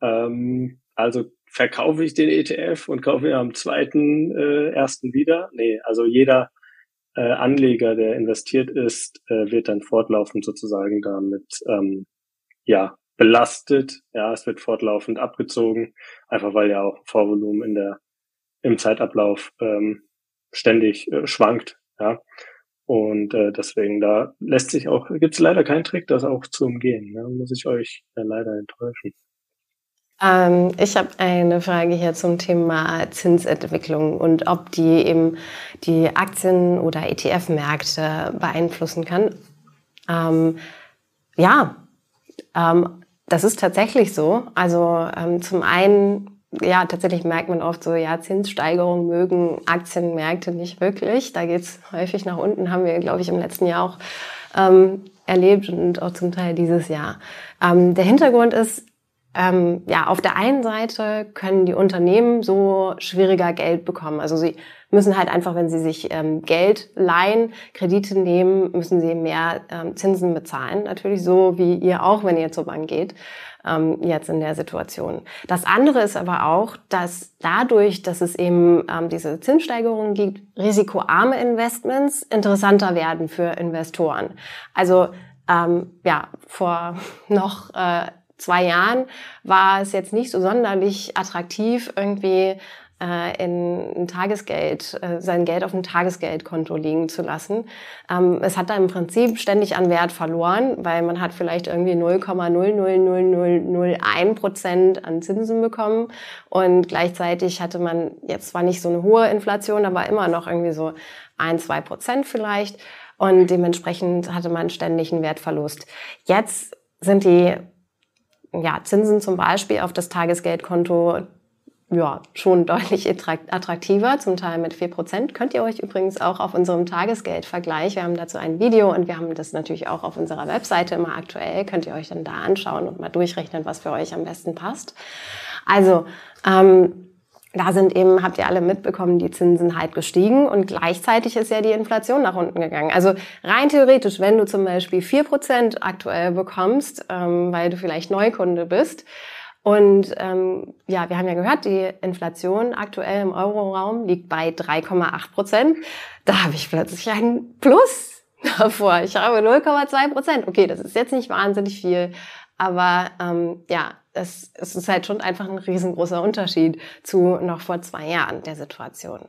Ähm, also verkaufe ich den ETF und kaufe ihn am zweiten, äh, ersten wieder? Nee, also jeder äh, Anleger, der investiert ist, äh, wird dann fortlaufend sozusagen damit, ähm, ja, belastet. Ja, es wird fortlaufend abgezogen, einfach weil ja auch Vorvolumen in der im Zeitablauf ähm, ständig äh, schwankt. Ja, und äh, deswegen da lässt sich auch gibt es leider keinen Trick, das auch zu umgehen. Ja, muss ich euch äh, leider enttäuschen. Ähm, ich habe eine Frage hier zum Thema Zinsentwicklung und ob die eben die Aktien- oder ETF-Märkte beeinflussen kann. Ähm, ja, ähm, das ist tatsächlich so. Also ähm, zum einen ja, tatsächlich merkt man oft so, ja, Zinssteigerungen mögen Aktienmärkte nicht wirklich. Da geht's häufig nach unten, haben wir, glaube ich, im letzten Jahr auch ähm, erlebt und auch zum Teil dieses Jahr. Ähm, der Hintergrund ist, ähm, ja, auf der einen Seite können die Unternehmen so schwieriger Geld bekommen. Also sie müssen halt einfach, wenn sie sich ähm, Geld leihen, Kredite nehmen, müssen sie mehr ähm, Zinsen bezahlen. Natürlich so wie ihr auch, wenn ihr zur Bank geht, ähm, jetzt in der Situation. Das andere ist aber auch, dass dadurch, dass es eben ähm, diese Zinssteigerungen gibt, risikoarme Investments interessanter werden für Investoren. Also ähm, ja, vor noch äh, zwei Jahren war es jetzt nicht so sonderlich attraktiv, irgendwie äh, in ein Tagesgeld, äh, sein Geld auf ein Tagesgeldkonto liegen zu lassen. Ähm, es hat da im Prinzip ständig an Wert verloren, weil man hat vielleicht irgendwie 0,00001 Prozent an Zinsen bekommen und gleichzeitig hatte man jetzt zwar nicht so eine hohe Inflation, aber immer noch irgendwie so ein, zwei Prozent vielleicht und dementsprechend hatte man ständig einen Wertverlust. Jetzt sind die ja, Zinsen zum Beispiel auf das Tagesgeldkonto ja, schon deutlich attraktiver, zum Teil mit vier Prozent. Könnt ihr euch übrigens auch auf unserem Tagesgeldvergleich, wir haben dazu ein Video und wir haben das natürlich auch auf unserer Webseite immer aktuell, könnt ihr euch dann da anschauen und mal durchrechnen, was für euch am besten passt. Also, ähm, da sind eben, habt ihr alle mitbekommen, die Zinsen halt gestiegen und gleichzeitig ist ja die Inflation nach unten gegangen. Also rein theoretisch, wenn du zum Beispiel vier Prozent aktuell bekommst, ähm, weil du vielleicht Neukunde bist, und ähm, ja, wir haben ja gehört, die Inflation aktuell im Euroraum liegt bei 3,8 Prozent. Da habe ich plötzlich ein Plus davor. Ich habe 0,2 Prozent. Okay, das ist jetzt nicht wahnsinnig viel, aber ähm, ja, es, es ist halt schon einfach ein riesengroßer Unterschied zu noch vor zwei Jahren der Situation.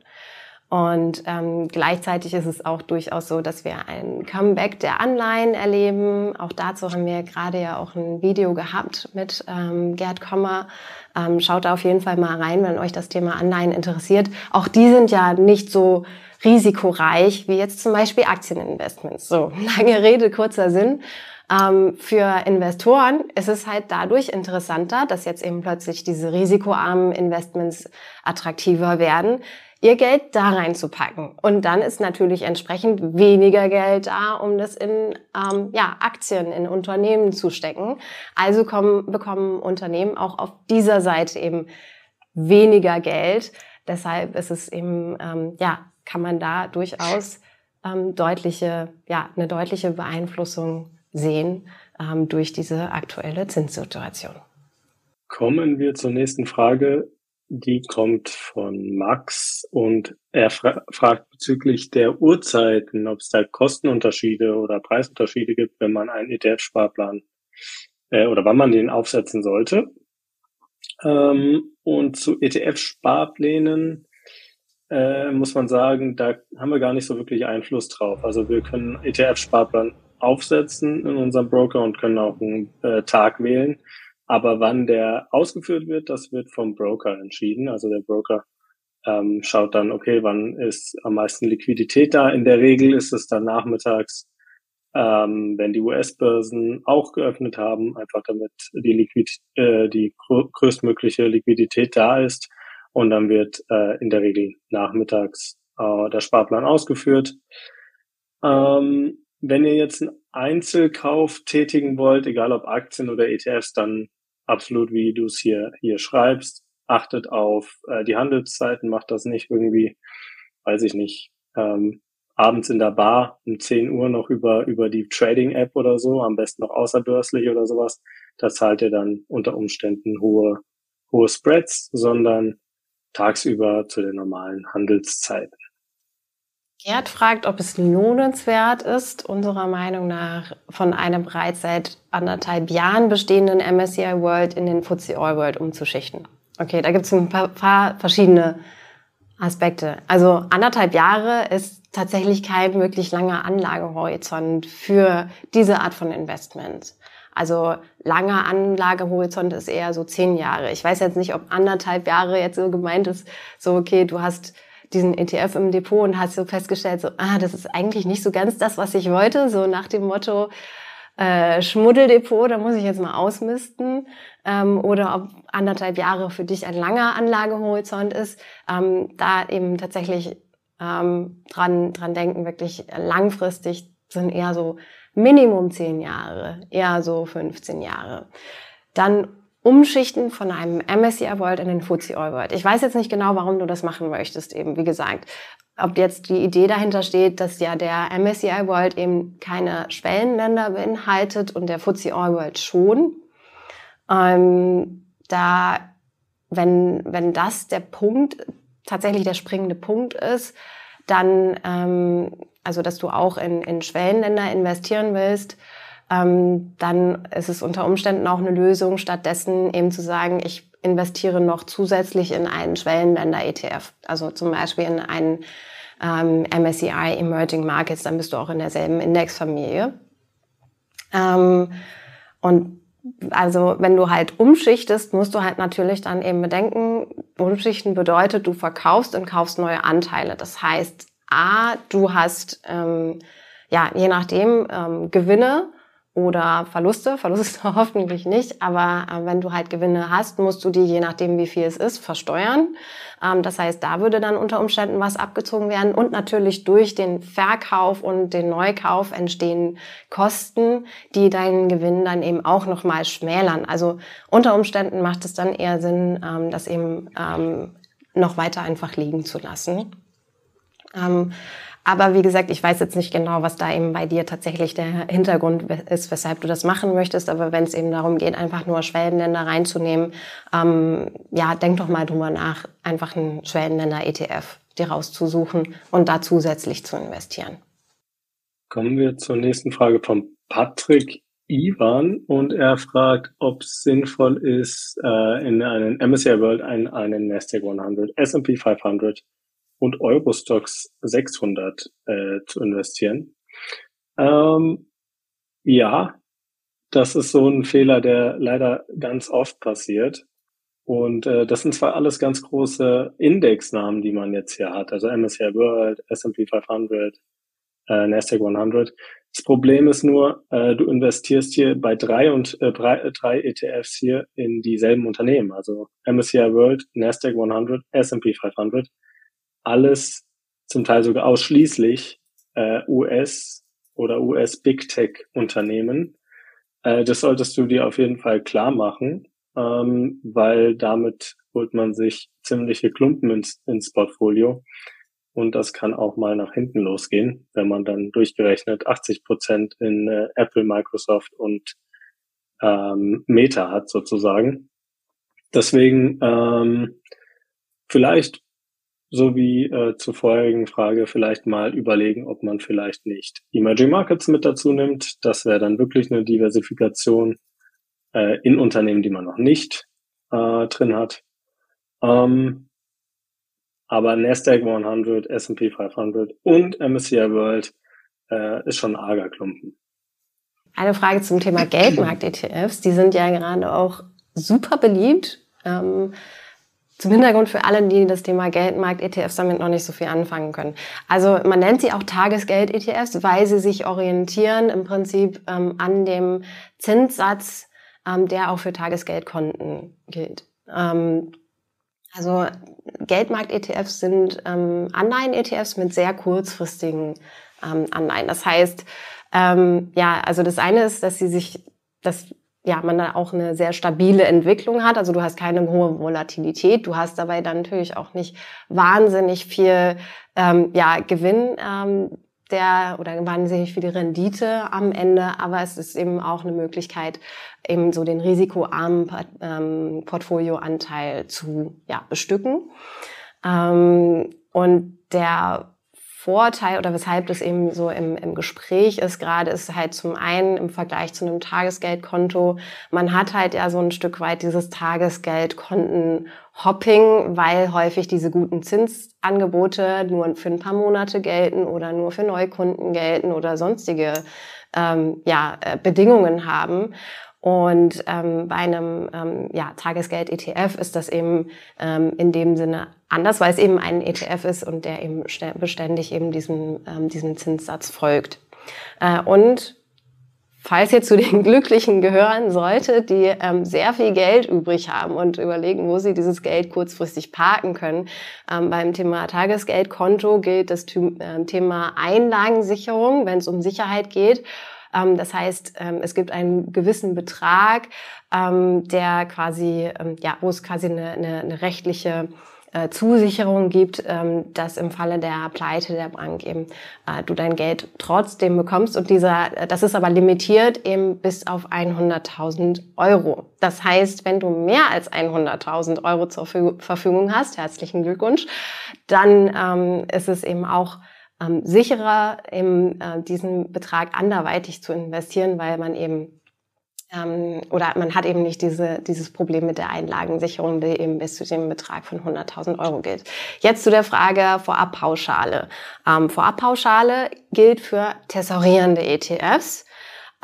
Und ähm, gleichzeitig ist es auch durchaus so, dass wir ein Comeback der Anleihen erleben. Auch dazu haben wir gerade ja auch ein Video gehabt mit ähm, Gerd Kommer. Ähm, schaut da auf jeden Fall mal rein, wenn euch das Thema Anleihen interessiert. Auch die sind ja nicht so risikoreich wie jetzt zum Beispiel Aktieninvestments. So, lange Rede, kurzer Sinn. Ähm, für Investoren ist es halt dadurch interessanter, dass jetzt eben plötzlich diese risikoarmen Investments attraktiver werden ihr Geld da reinzupacken. Und dann ist natürlich entsprechend weniger Geld da, um das in ähm, ja, Aktien, in Unternehmen zu stecken. Also kommen, bekommen Unternehmen auch auf dieser Seite eben weniger Geld. Deshalb ist es eben, ähm, ja, kann man da durchaus ähm, deutliche, ja, eine deutliche Beeinflussung sehen ähm, durch diese aktuelle Zinssituation. Kommen wir zur nächsten Frage. Die kommt von Max und er fra fragt bezüglich der Uhrzeiten, ob es da Kostenunterschiede oder Preisunterschiede gibt, wenn man einen ETF-Sparplan äh, oder wann man den aufsetzen sollte. Ähm, und zu ETF-Sparplänen äh, muss man sagen, da haben wir gar nicht so wirklich Einfluss drauf. Also wir können ETF-Sparplan aufsetzen in unserem Broker und können auch einen äh, Tag wählen. Aber wann der ausgeführt wird, das wird vom Broker entschieden. Also der Broker ähm, schaut dann, okay, wann ist am meisten Liquidität da. In der Regel ist es dann nachmittags, ähm, wenn die US-Börsen auch geöffnet haben, einfach damit die, Liquid äh, die größtmögliche Liquidität da ist. Und dann wird äh, in der Regel nachmittags äh, der Sparplan ausgeführt. Ähm, wenn ihr jetzt einen Einzelkauf tätigen wollt, egal ob Aktien oder ETFs, dann absolut, wie du es hier, hier schreibst. Achtet auf äh, die Handelszeiten, macht das nicht irgendwie, weiß ich nicht, ähm, abends in der Bar um 10 Uhr noch über, über die Trading-App oder so, am besten noch außerbörslich oder sowas. Da zahlt ihr dann unter Umständen hohe, hohe Spreads, sondern tagsüber zu den normalen Handelszeiten. Gerd fragt, ob es lohnenswert ist, unserer Meinung nach von einem bereits seit anderthalb Jahren bestehenden MSCI World in den FTSE All World umzuschichten. Okay, da gibt es ein paar, paar verschiedene Aspekte. Also anderthalb Jahre ist tatsächlich kein wirklich langer Anlagehorizont für diese Art von Investment. Also langer Anlagehorizont ist eher so zehn Jahre. Ich weiß jetzt nicht, ob anderthalb Jahre jetzt so gemeint ist, so okay, du hast diesen ETF im Depot und hast so festgestellt, so, ah, das ist eigentlich nicht so ganz das, was ich wollte, so nach dem Motto, äh, Schmuddeldepot, da muss ich jetzt mal ausmisten, ähm, oder ob anderthalb Jahre für dich ein langer Anlagehorizont ist, ähm, da eben tatsächlich ähm, dran, dran denken, wirklich langfristig sind eher so Minimum zehn Jahre, eher so 15 Jahre. Dann umschichten von einem MSCI World in den FTSE All World. Ich weiß jetzt nicht genau, warum du das machen möchtest, eben, wie gesagt. Ob jetzt die Idee dahinter steht, dass ja der MSCI World eben keine Schwellenländer beinhaltet und der FTSE All World schon. Ähm, da, wenn, wenn das der Punkt, tatsächlich der springende Punkt ist, dann, ähm, also dass du auch in, in Schwellenländer investieren willst, ähm, dann ist es unter Umständen auch eine Lösung, stattdessen eben zu sagen, ich investiere noch zusätzlich in einen Schwellenländer-ETF, also zum Beispiel in einen ähm, MSCI Emerging Markets, dann bist du auch in derselben Indexfamilie. Ähm, und also wenn du halt umschichtest, musst du halt natürlich dann eben bedenken, umschichten bedeutet, du verkaufst und kaufst neue Anteile. Das heißt, A, du hast ähm, ja je nachdem ähm, Gewinne oder Verluste. Verluste hoffentlich nicht, aber äh, wenn du halt Gewinne hast, musst du die, je nachdem wie viel es ist, versteuern. Ähm, das heißt, da würde dann unter Umständen was abgezogen werden und natürlich durch den Verkauf und den Neukauf entstehen Kosten, die deinen Gewinn dann eben auch nochmal schmälern. Also unter Umständen macht es dann eher Sinn, ähm, das eben ähm, noch weiter einfach liegen zu lassen. Aber wie gesagt, ich weiß jetzt nicht genau, was da eben bei dir tatsächlich der Hintergrund ist, weshalb du das machen möchtest. Aber wenn es eben darum geht, einfach nur Schwellenländer reinzunehmen, ähm, ja, denk doch mal drüber nach, einfach einen Schwellenländer-ETF dir rauszusuchen und da zusätzlich zu investieren. Kommen wir zur nächsten Frage von Patrick Ivan und er fragt, ob es sinnvoll ist, äh, in einen MSCI World einen, einen Nasdaq 100, S&P 500 und Eurostox 600 äh, zu investieren. Ähm, ja, das ist so ein Fehler, der leider ganz oft passiert. Und äh, das sind zwar alles ganz große Indexnamen, die man jetzt hier hat, also MSCI World, S&P 500, äh, Nasdaq 100. Das Problem ist nur, äh, du investierst hier bei drei und äh, drei, drei ETFs hier in dieselben Unternehmen, also MSCI World, Nasdaq 100, S&P 500 alles zum Teil sogar ausschließlich äh, US oder US Big Tech Unternehmen. Äh, das solltest du dir auf jeden Fall klar machen, ähm, weil damit holt man sich ziemliche Klumpen ins, ins Portfolio. Und das kann auch mal nach hinten losgehen, wenn man dann durchgerechnet 80 Prozent in äh, Apple, Microsoft und ähm, Meta hat sozusagen. Deswegen ähm, vielleicht so wie äh, zur vorherigen Frage vielleicht mal überlegen, ob man vielleicht nicht Emerging Markets mit dazu nimmt. Das wäre dann wirklich eine Diversifikation äh, in Unternehmen, die man noch nicht äh, drin hat. Ähm, aber Nasdaq 100, S&P 500 und MSCI World äh, ist schon ein arger Klumpen. Eine Frage zum Thema Geldmarkt-ETFs. Die sind ja gerade auch super beliebt. Ähm, zum Hintergrund für alle, die das Thema Geldmarkt-ETFs damit noch nicht so viel anfangen können. Also man nennt sie auch Tagesgeld-ETFs, weil sie sich orientieren im Prinzip ähm, an dem Zinssatz, ähm, der auch für Tagesgeldkonten gilt. Ähm, also Geldmarkt-ETFs sind ähm, Anleihen-ETFs mit sehr kurzfristigen ähm, Anleihen. Das heißt, ähm, ja, also das eine ist, dass sie sich, dass ja, man da auch eine sehr stabile Entwicklung hat. Also du hast keine hohe Volatilität, du hast dabei dann natürlich auch nicht wahnsinnig viel ähm, ja, Gewinn ähm, der oder wahnsinnig viel Rendite am Ende, aber es ist eben auch eine Möglichkeit, eben so den risikoarmen ähm, Portfolioanteil zu ja, bestücken. Ähm, und der Vorteil oder weshalb das eben so im, im Gespräch ist gerade, ist halt zum einen im Vergleich zu einem Tagesgeldkonto, man hat halt ja so ein Stück weit dieses Tagesgeldkonten-Hopping, weil häufig diese guten Zinsangebote nur für ein paar Monate gelten oder nur für Neukunden gelten oder sonstige ähm, ja, äh, Bedingungen haben. Und ähm, bei einem ähm, ja, Tagesgeld-ETF ist das eben ähm, in dem Sinne anders, weil es eben ein ETF ist und der eben beständig eben diesem, ähm, diesem Zinssatz folgt. Äh, und falls ihr zu den Glücklichen gehören solltet, die ähm, sehr viel Geld übrig haben und überlegen, wo sie dieses Geld kurzfristig parken können, ähm, beim Thema Tagesgeldkonto gilt das äh, Thema Einlagensicherung, wenn es um Sicherheit geht. Ähm, das heißt, ähm, es gibt einen gewissen Betrag, ähm, der quasi, ja, wo es quasi eine, eine, eine rechtliche äh, Zusicherung gibt, dass im Falle der Pleite der Bank eben äh, du dein Geld trotzdem bekommst. Und dieser, äh, das ist aber limitiert eben bis auf 100.000 Euro. Das heißt, wenn du mehr als 100.000 Euro zur Verfügung hast, herzlichen Glückwunsch, dann ist es eben auch ähm, sicherer, eben, äh, diesen Betrag anderweitig zu investieren, weil man eben ähm, oder man hat eben nicht diese, dieses Problem mit der Einlagensicherung, die eben bis zu dem Betrag von 100.000 Euro gilt. Jetzt zu der Frage Vorabpauschale. Ähm, Vorabpauschale gilt für tesorierende ETFs.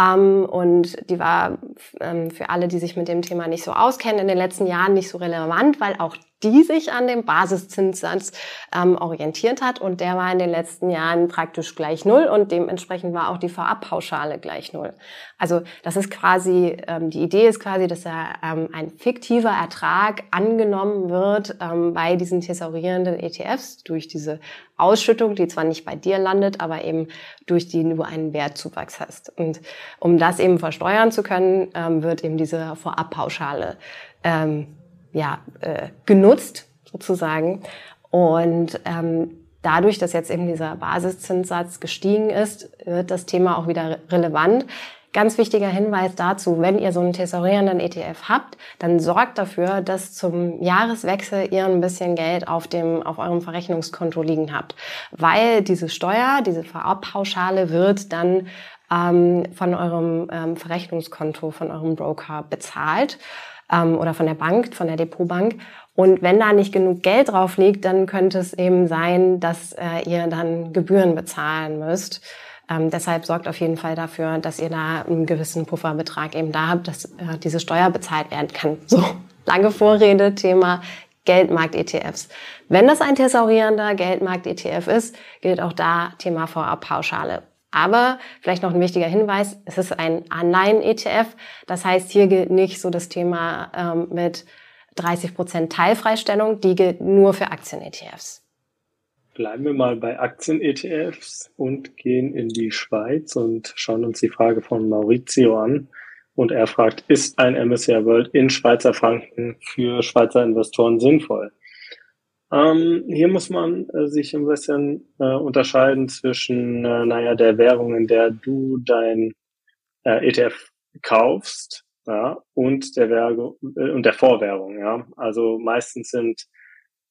Um, ähm, und die war ähm, für alle, die sich mit dem Thema nicht so auskennen, in den letzten Jahren nicht so relevant, weil auch die sich an dem Basiszinssatz ähm, orientiert hat und der war in den letzten Jahren praktisch gleich null und dementsprechend war auch die Vorabpauschale gleich null. Also das ist quasi, ähm, die Idee ist quasi, dass da ähm, ein fiktiver Ertrag angenommen wird ähm, bei diesen thesaurierenden ETFs durch diese Ausschüttung, die zwar nicht bei dir landet, aber eben durch die du einen Wertzuwachs hast. Und um das eben versteuern zu können, ähm, wird eben diese Vorabpauschale ähm, ja, äh, genutzt sozusagen. Und ähm, dadurch, dass jetzt eben dieser Basiszinssatz gestiegen ist, wird das Thema auch wieder relevant. Ganz wichtiger Hinweis dazu, wenn ihr so einen tesorierenden ETF habt, dann sorgt dafür, dass zum Jahreswechsel ihr ein bisschen Geld auf dem, auf eurem Verrechnungskonto liegen habt. Weil diese Steuer, diese Vorabpauschale wird dann ähm, von eurem ähm, Verrechnungskonto, von eurem Broker bezahlt ähm, oder von der Bank, von der Depotbank. Und wenn da nicht genug Geld drauf liegt, dann könnte es eben sein, dass äh, ihr dann Gebühren bezahlen müsst. Ähm, deshalb sorgt auf jeden Fall dafür, dass ihr da einen gewissen Pufferbetrag eben da habt, dass äh, diese Steuer bezahlt werden kann. So, lange Vorrede, Thema Geldmarkt-ETFs. Wenn das ein thesaurierender Geldmarkt-ETF ist, gilt auch da Thema Vorabpauschale. Aber vielleicht noch ein wichtiger Hinweis, es ist ein Anleihen-ETF. Das heißt, hier gilt nicht so das Thema ähm, mit 30 Prozent Teilfreistellung, die gilt nur für Aktien-ETFs. Bleiben wir mal bei Aktien-ETFs und gehen in die Schweiz und schauen uns die Frage von Maurizio an. Und er fragt, ist ein MSCI World in Schweizer Franken für Schweizer Investoren sinnvoll? Ähm, hier muss man äh, sich ein bisschen äh, unterscheiden zwischen, äh, naja, der Währung, in der du dein äh, ETF kaufst, ja, und der Währung äh, und der Vorwährung, ja. Also meistens sind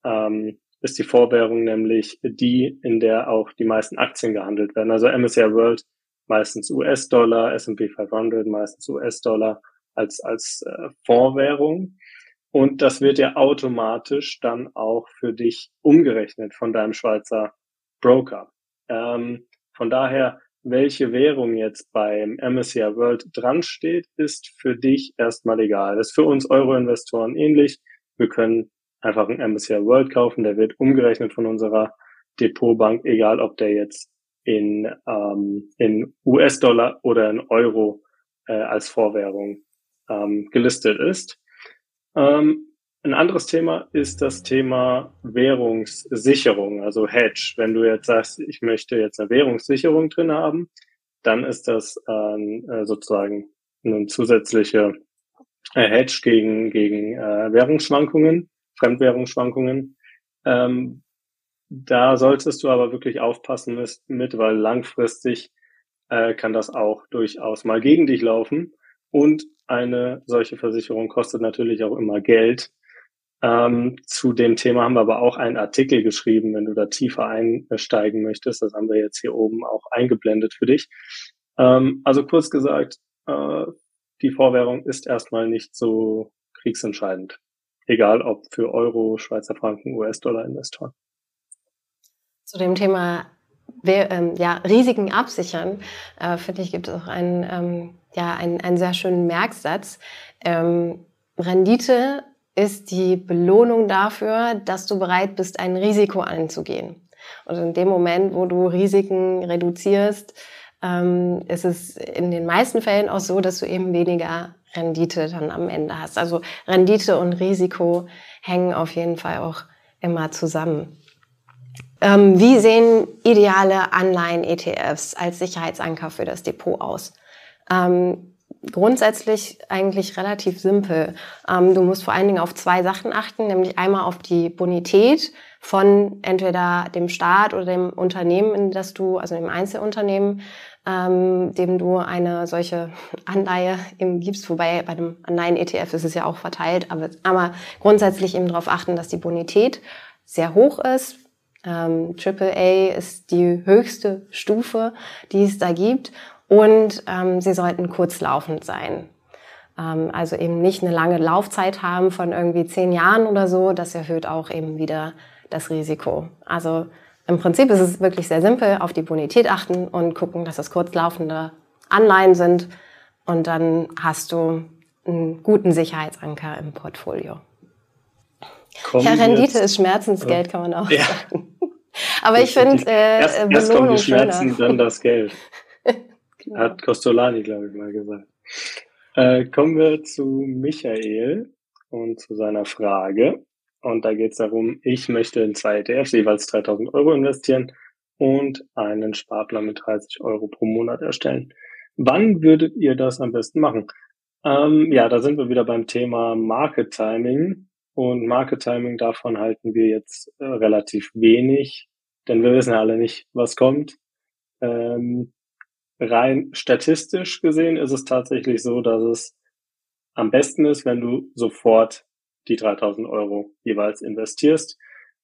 ähm, ist die Vorwährung nämlich die, in der auch die meisten Aktien gehandelt werden. Also MSCI World meistens US-Dollar, S&P 500 meistens US-Dollar als als äh, Vorwährung. Und das wird ja automatisch dann auch für dich umgerechnet von deinem Schweizer Broker. Ähm, von daher, welche Währung jetzt beim MSCI World dran steht, ist für dich erstmal egal. Das ist für uns Euro-Investoren ähnlich. Wir können einfach einen MSCI World kaufen, der wird umgerechnet von unserer Depotbank, egal ob der jetzt in, ähm, in US-Dollar oder in Euro äh, als Vorwährung ähm, gelistet ist. Ähm, ein anderes Thema ist das Thema Währungssicherung, also Hedge. Wenn du jetzt sagst, ich möchte jetzt eine Währungssicherung drin haben, dann ist das äh, sozusagen eine zusätzliche äh, Hedge gegen, gegen äh, Währungsschwankungen, Fremdwährungsschwankungen. Ähm, da solltest du aber wirklich aufpassen mit, weil langfristig äh, kann das auch durchaus mal gegen dich laufen. Und eine solche Versicherung kostet natürlich auch immer Geld. Ähm, zu dem Thema haben wir aber auch einen Artikel geschrieben, wenn du da tiefer einsteigen möchtest. Das haben wir jetzt hier oben auch eingeblendet für dich. Ähm, also kurz gesagt, äh, die Vorwährung ist erstmal nicht so kriegsentscheidend. Egal ob für Euro, Schweizer Franken, US-Dollar-Investoren. Zu dem Thema ähm, ja, Risiken absichern, äh, finde ich, gibt es auch einen, ähm, ja, einen, einen sehr schönen Merksatz. Ähm, Rendite ist die Belohnung dafür, dass du bereit bist, ein Risiko einzugehen. Und in dem Moment, wo du Risiken reduzierst, ähm, ist es in den meisten Fällen auch so, dass du eben weniger Rendite dann am Ende hast. Also Rendite und Risiko hängen auf jeden Fall auch immer zusammen. Ähm, wie sehen ideale Anleihen-ETFs als Sicherheitsanker für das Depot aus? Ähm, grundsätzlich eigentlich relativ simpel. Ähm, du musst vor allen Dingen auf zwei Sachen achten, nämlich einmal auf die Bonität von entweder dem Staat oder dem Unternehmen, in das du, also dem Einzelunternehmen, ähm, dem du eine solche Anleihe eben gibst, wobei bei dem Anleihen-ETF ist es ja auch verteilt, aber, aber grundsätzlich eben darauf achten, dass die Bonität sehr hoch ist, ähm, AAA ist die höchste Stufe, die es da gibt. Und ähm, sie sollten kurzlaufend sein. Ähm, also eben nicht eine lange Laufzeit haben von irgendwie zehn Jahren oder so. Das erhöht auch eben wieder das Risiko. Also im Prinzip ist es wirklich sehr simpel, auf die Bonität achten und gucken, dass es kurzlaufende Anleihen sind. Und dann hast du einen guten Sicherheitsanker im Portfolio. Kommen ja, Rendite ist Schmerzensgeld, kann man auch ja. sagen. Aber ich finde äh, erst, Belohnung erst kommen die Schmerzen, schöner. dann das Geld. genau. Hat Costolani, glaube ich, mal gesagt. Äh, kommen wir zu Michael und zu seiner Frage. Und da geht es darum, ich möchte in zwei ETFs jeweils 3000 Euro investieren und einen Sparplan mit 30 Euro pro Monat erstellen. Wann würdet ihr das am besten machen? Ähm, ja, da sind wir wieder beim Thema Market Timing. Und Market Timing davon halten wir jetzt äh, relativ wenig, denn wir wissen ja alle nicht, was kommt. Ähm, rein statistisch gesehen ist es tatsächlich so, dass es am besten ist, wenn du sofort die 3000 Euro jeweils investierst,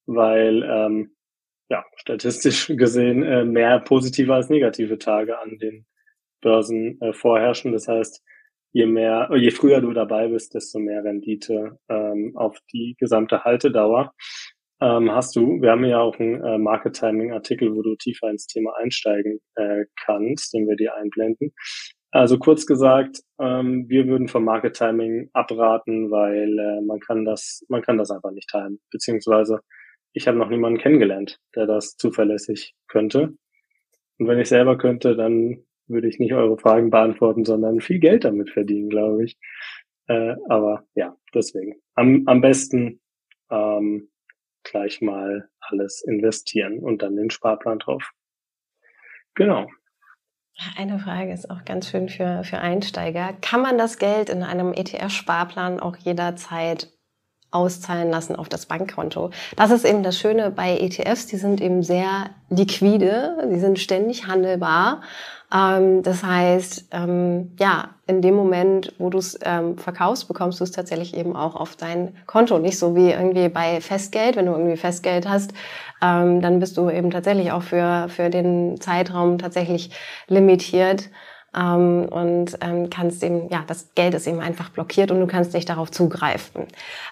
weil ähm, ja statistisch gesehen äh, mehr positive als negative Tage an den Börsen äh, vorherrschen. Das heißt, je mehr, je früher du dabei bist, desto mehr Rendite ähm, auf die gesamte Haltedauer ähm, hast du. Wir haben ja auch einen äh, Market Timing Artikel, wo du tiefer ins Thema einsteigen äh, kannst, den wir dir einblenden. Also kurz gesagt, ähm, wir würden vom Market Timing abraten, weil äh, man kann das, man kann das einfach nicht timen. Beziehungsweise ich habe noch niemanden kennengelernt, der das zuverlässig könnte. Und wenn ich selber könnte, dann würde ich nicht eure Fragen beantworten, sondern viel Geld damit verdienen, glaube ich. Äh, aber ja, deswegen. Am, am besten ähm, gleich mal alles investieren und dann den Sparplan drauf. Genau. Eine Frage ist auch ganz schön für, für Einsteiger. Kann man das Geld in einem ETF-Sparplan auch jederzeit auszahlen lassen auf das Bankkonto. Das ist eben das Schöne bei ETFs, die sind eben sehr liquide, die sind ständig handelbar. Ähm, das heißt, ähm, ja, in dem Moment, wo du es ähm, verkaufst, bekommst du es tatsächlich eben auch auf dein Konto. Nicht so wie irgendwie bei Festgeld, wenn du irgendwie Festgeld hast, dann bist du eben tatsächlich auch für, für den Zeitraum tatsächlich limitiert ähm, und ähm, kannst eben, ja, das Geld ist eben einfach blockiert und du kannst nicht darauf zugreifen.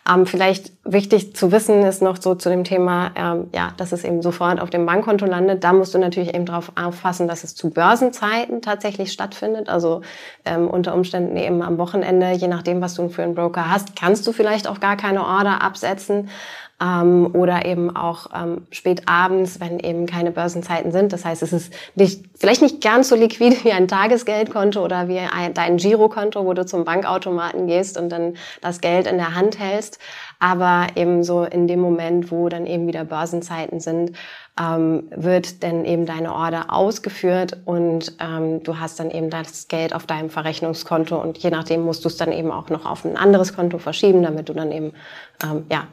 Ähm, vielleicht wichtig zu wissen ist noch so zu dem Thema, ähm, ja, dass es eben sofort auf dem Bankkonto landet. Da musst du natürlich eben darauf aufpassen, dass es zu Börsenzeiten tatsächlich stattfindet. Also ähm, unter Umständen eben am Wochenende, je nachdem, was du für einen Broker hast, kannst du vielleicht auch gar keine Order absetzen ähm, oder eben auch ähm, spät abends, wenn eben keine Börsenzeiten sind. Das heißt, es ist nicht, vielleicht nicht ganz so liquide wie ein Tagesgeldkonto oder wie ein, dein Girokonto, wo du zum Bankautomaten gehst und dann das Geld in der Hand hältst. Aber eben so in dem Moment, wo dann eben wieder Börsenzeiten sind, ähm, wird dann eben deine Order ausgeführt und ähm, du hast dann eben das Geld auf deinem Verrechnungskonto und je nachdem musst du es dann eben auch noch auf ein anderes Konto verschieben, damit du dann eben ähm, ja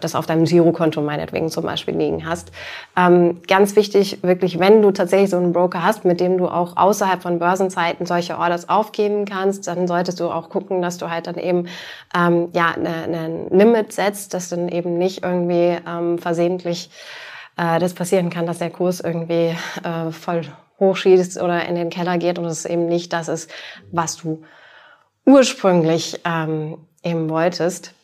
das auf deinem Girokonto meinetwegen zum Beispiel liegen hast. Ähm, ganz wichtig, wirklich, wenn du tatsächlich so einen Broker hast, mit dem du auch außerhalb von Börsenzeiten solche Orders aufgeben kannst, dann solltest du auch gucken, dass du halt dann eben ähm, ja ein ne, ne Limit Limit setzt, dass dann eben nicht irgendwie ähm, versehentlich äh, das passieren kann, dass der Kurs irgendwie äh, voll hochschießt oder in den Keller geht und es eben nicht das ist, was du ursprünglich ähm, eben wolltest.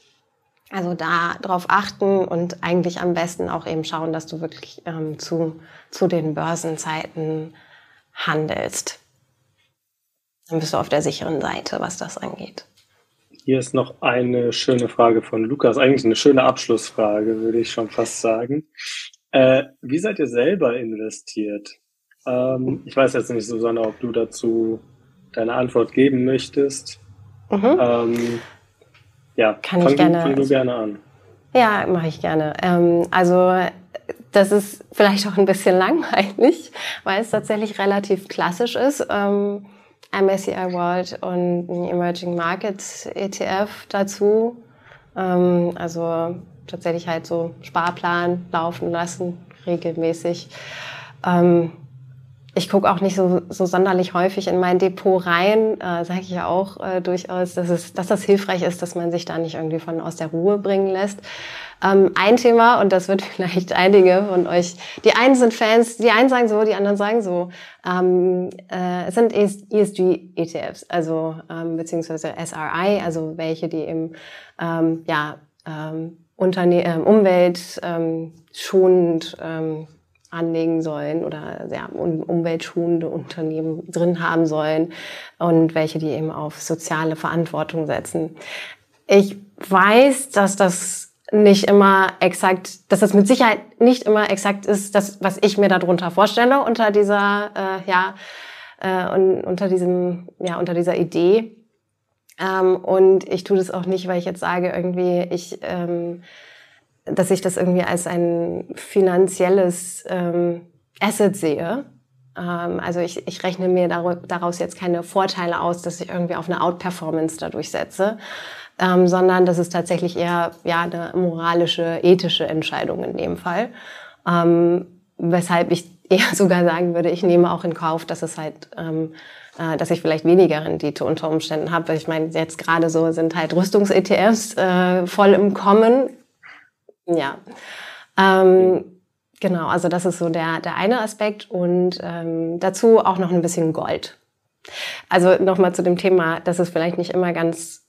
Also da drauf achten und eigentlich am besten auch eben schauen, dass du wirklich ähm, zu, zu den Börsenzeiten handelst. Dann bist du auf der sicheren Seite, was das angeht. Hier ist noch eine schöne Frage von Lukas, eigentlich eine schöne Abschlussfrage, würde ich schon fast sagen. Äh, wie seid ihr selber investiert? Ähm, ich weiß jetzt nicht, Susanne, ob du dazu deine Antwort geben möchtest. Mhm. Ähm, ja, kann fang ich gerne. fang du gerne an. Ja, mache ich gerne. Ähm, also das ist vielleicht auch ein bisschen langweilig, weil es tatsächlich relativ klassisch ist. Ähm, MSCI World und ein Emerging Markets ETF dazu. Ähm, also tatsächlich halt so Sparplan laufen lassen, regelmäßig. Ähm, ich gucke auch nicht so, so sonderlich häufig in mein Depot rein, äh, sage ich ja auch äh, durchaus, dass, es, dass das hilfreich ist, dass man sich da nicht irgendwie von aus der Ruhe bringen lässt. Ähm, ein Thema, und das wird vielleicht einige von euch, die einen sind Fans, die einen sagen so, die anderen sagen so, ähm, äh, sind ESG-ETFs, also ähm, beziehungsweise SRI, also welche, die eben ähm, ja, ähm, Unterne äh, Umwelt ähm, schonend ähm, anlegen sollen oder ja, umweltschonende Unternehmen drin haben sollen und welche, die eben auf soziale Verantwortung setzen. Ich weiß, dass das nicht immer exakt, dass das mit Sicherheit nicht immer exakt ist, das, was ich mir darunter vorstelle unter dieser, äh, ja, äh, unter diesem, ja, unter dieser Idee. Ähm, und ich tue das auch nicht, weil ich jetzt sage, irgendwie, ich, ähm, dass ich das irgendwie als ein finanzielles ähm, Asset sehe. Ähm, also ich, ich rechne mir daraus jetzt keine Vorteile aus, dass ich irgendwie auf eine Outperformance dadurch setze, ähm, sondern das ist tatsächlich eher ja eine moralische, ethische Entscheidung in dem Fall. Ähm, weshalb ich eher sogar sagen würde, ich nehme auch in Kauf, dass es halt ähm, äh, dass ich vielleicht weniger Rendite unter Umständen habe. Ich meine, jetzt gerade so sind halt Rüstungs-ETFs äh, voll im Kommen. Ja. Ähm, genau, also das ist so der, der eine Aspekt und ähm, dazu auch noch ein bisschen Gold. Also nochmal zu dem Thema, dass es vielleicht nicht immer ganz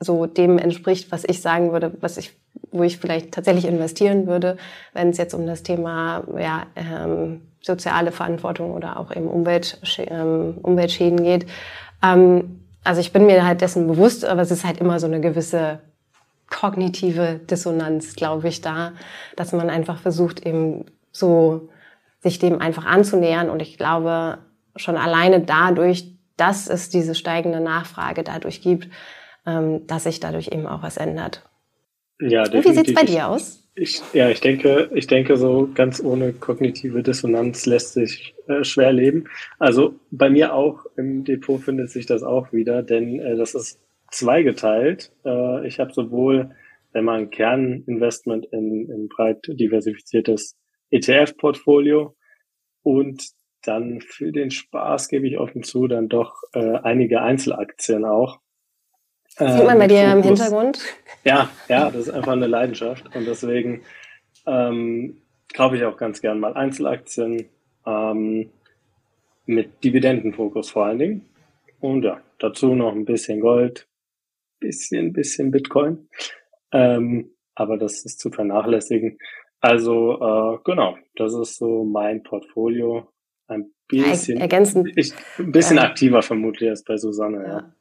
so dem entspricht, was ich sagen würde, was ich, wo ich vielleicht tatsächlich investieren würde, wenn es jetzt um das Thema ja, ähm, soziale Verantwortung oder auch eben Umwelt, ähm, Umweltschäden geht. Ähm, also ich bin mir halt dessen bewusst, aber es ist halt immer so eine gewisse kognitive Dissonanz, glaube ich, da, dass man einfach versucht, eben so sich dem einfach anzunähern. Und ich glaube, schon alleine dadurch, dass es diese steigende Nachfrage dadurch gibt, ähm, dass sich dadurch eben auch was ändert. Ja, Und wie sieht's bei dir aus? Ich, ja, ich denke, ich denke, so ganz ohne kognitive Dissonanz lässt sich äh, schwer leben. Also bei mir auch im Depot findet sich das auch wieder, denn äh, das ist zweigeteilt. Äh, ich habe sowohl, wenn man Kerninvestment in, in breit diversifiziertes ETF-Portfolio und dann für den Spaß gebe ich offen zu, dann doch äh, einige Einzelaktien auch. Sieht man bei dir im Hintergrund? Ja, ja, das ist einfach eine Leidenschaft und deswegen ähm, kaufe ich auch ganz gern mal Einzelaktien ähm, mit Dividendenfokus vor allen Dingen. Und ja, dazu noch ein bisschen Gold, bisschen, bisschen Bitcoin. Ähm, aber das ist zu vernachlässigen. Also äh, genau, das ist so mein Portfolio. Ein bisschen, ergänzend, ich, ein bisschen äh, aktiver vermutlich als bei Susanne. Ja. ja.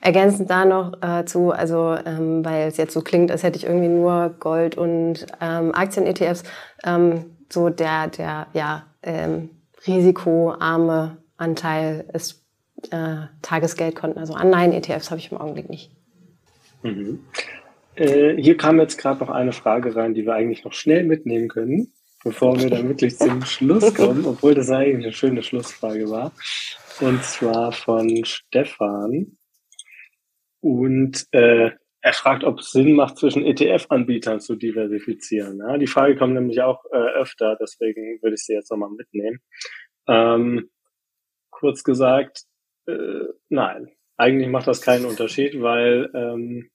Ergänzend da noch äh, zu, also ähm, weil es jetzt so klingt, als hätte ich irgendwie nur Gold und ähm, Aktien-ETFs, ähm, so der, der ja, ähm, risikoarme Anteil ist äh, Tagesgeldkonten, also Anleihen-ETFs habe ich im Augenblick nicht. Mhm. Äh, hier kam jetzt gerade noch eine Frage rein, die wir eigentlich noch schnell mitnehmen können, bevor wir dann wirklich zum Schluss kommen, obwohl das eigentlich eine schöne Schlussfrage war. Und zwar von Stefan. Und äh, er fragt, ob es Sinn macht, zwischen ETF-Anbietern zu diversifizieren. Ja, die Frage kommt nämlich auch äh, öfter, deswegen würde ich sie jetzt nochmal mitnehmen. Ähm, kurz gesagt, äh, nein, eigentlich macht das keinen Unterschied, weil ähm,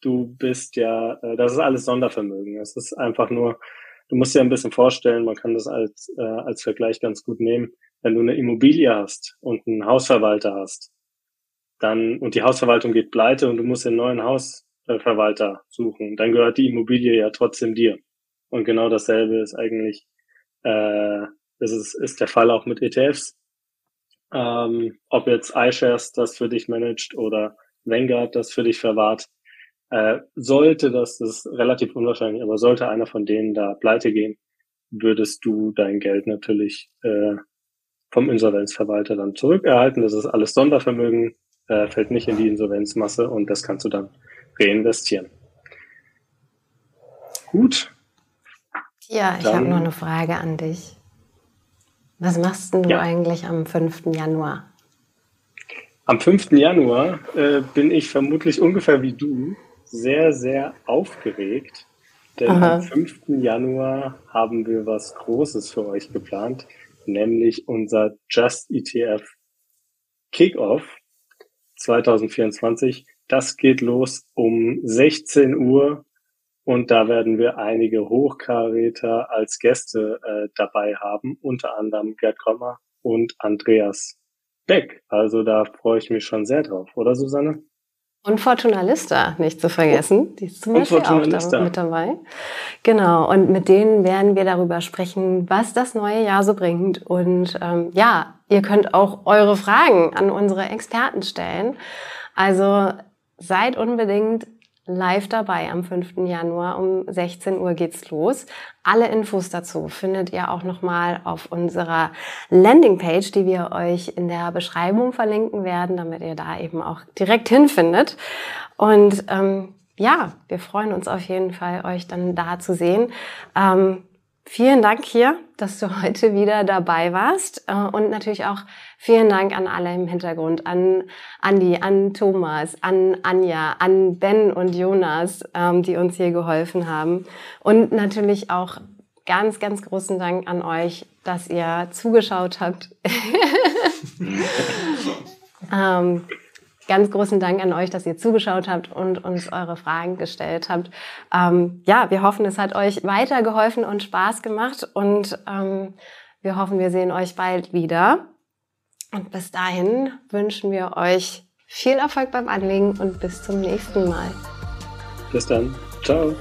du bist ja, äh, das ist alles Sondervermögen. Es ist einfach nur, du musst dir ein bisschen vorstellen, man kann das als, äh, als Vergleich ganz gut nehmen. Wenn du eine Immobilie hast und einen Hausverwalter hast, dann, und die Hausverwaltung geht pleite und du musst einen neuen Hausverwalter suchen, dann gehört die Immobilie ja trotzdem dir. Und genau dasselbe ist eigentlich, äh, das ist, ist der Fall auch mit ETFs. Ähm, ob jetzt iShares das für dich managt oder Vanguard das für dich verwahrt, äh, sollte das, das ist relativ unwahrscheinlich, aber sollte einer von denen da pleite gehen, würdest du dein Geld natürlich äh, vom Insolvenzverwalter dann zurückerhalten. Das ist alles Sondervermögen, äh, fällt nicht in die Insolvenzmasse und das kannst du dann reinvestieren. Gut. Ja, ich habe noch eine Frage an dich. Was machst du ja. eigentlich am 5. Januar? Am 5. Januar äh, bin ich vermutlich ungefähr wie du sehr, sehr aufgeregt, denn Aha. am 5. Januar haben wir was Großes für euch geplant, nämlich unser Just ETF Kickoff 2024. Das geht los um 16 Uhr und da werden wir einige Hochkaräter als Gäste äh, dabei haben, unter anderem Gerd Kommer und Andreas Beck. Also da freue ich mich schon sehr drauf, oder Susanne? Und Fortuna Lista, nicht zu vergessen. Die ist zum Beispiel auch da mit dabei. Genau. Und mit denen werden wir darüber sprechen, was das neue Jahr so bringt. Und ähm, ja, ihr könnt auch eure Fragen an unsere Experten stellen. Also seid unbedingt live dabei am 5. Januar um 16 Uhr geht's los. Alle Infos dazu findet ihr auch nochmal auf unserer Landingpage, die wir euch in der Beschreibung verlinken werden, damit ihr da eben auch direkt hinfindet. Und ähm, ja, wir freuen uns auf jeden Fall, euch dann da zu sehen. Ähm, Vielen Dank hier, dass du heute wieder dabei warst äh, und natürlich auch vielen Dank an alle im Hintergrund, an Andi, an Thomas, an Anja, an Ben und Jonas, ähm, die uns hier geholfen haben und natürlich auch ganz, ganz großen Dank an euch, dass ihr zugeschaut habt. ähm, ganz großen Dank an euch, dass ihr zugeschaut habt und uns eure Fragen gestellt habt. Ähm, ja, wir hoffen, es hat euch weitergeholfen und Spaß gemacht und ähm, wir hoffen, wir sehen euch bald wieder. Und bis dahin wünschen wir euch viel Erfolg beim Anlegen und bis zum nächsten Mal. Bis dann. Ciao.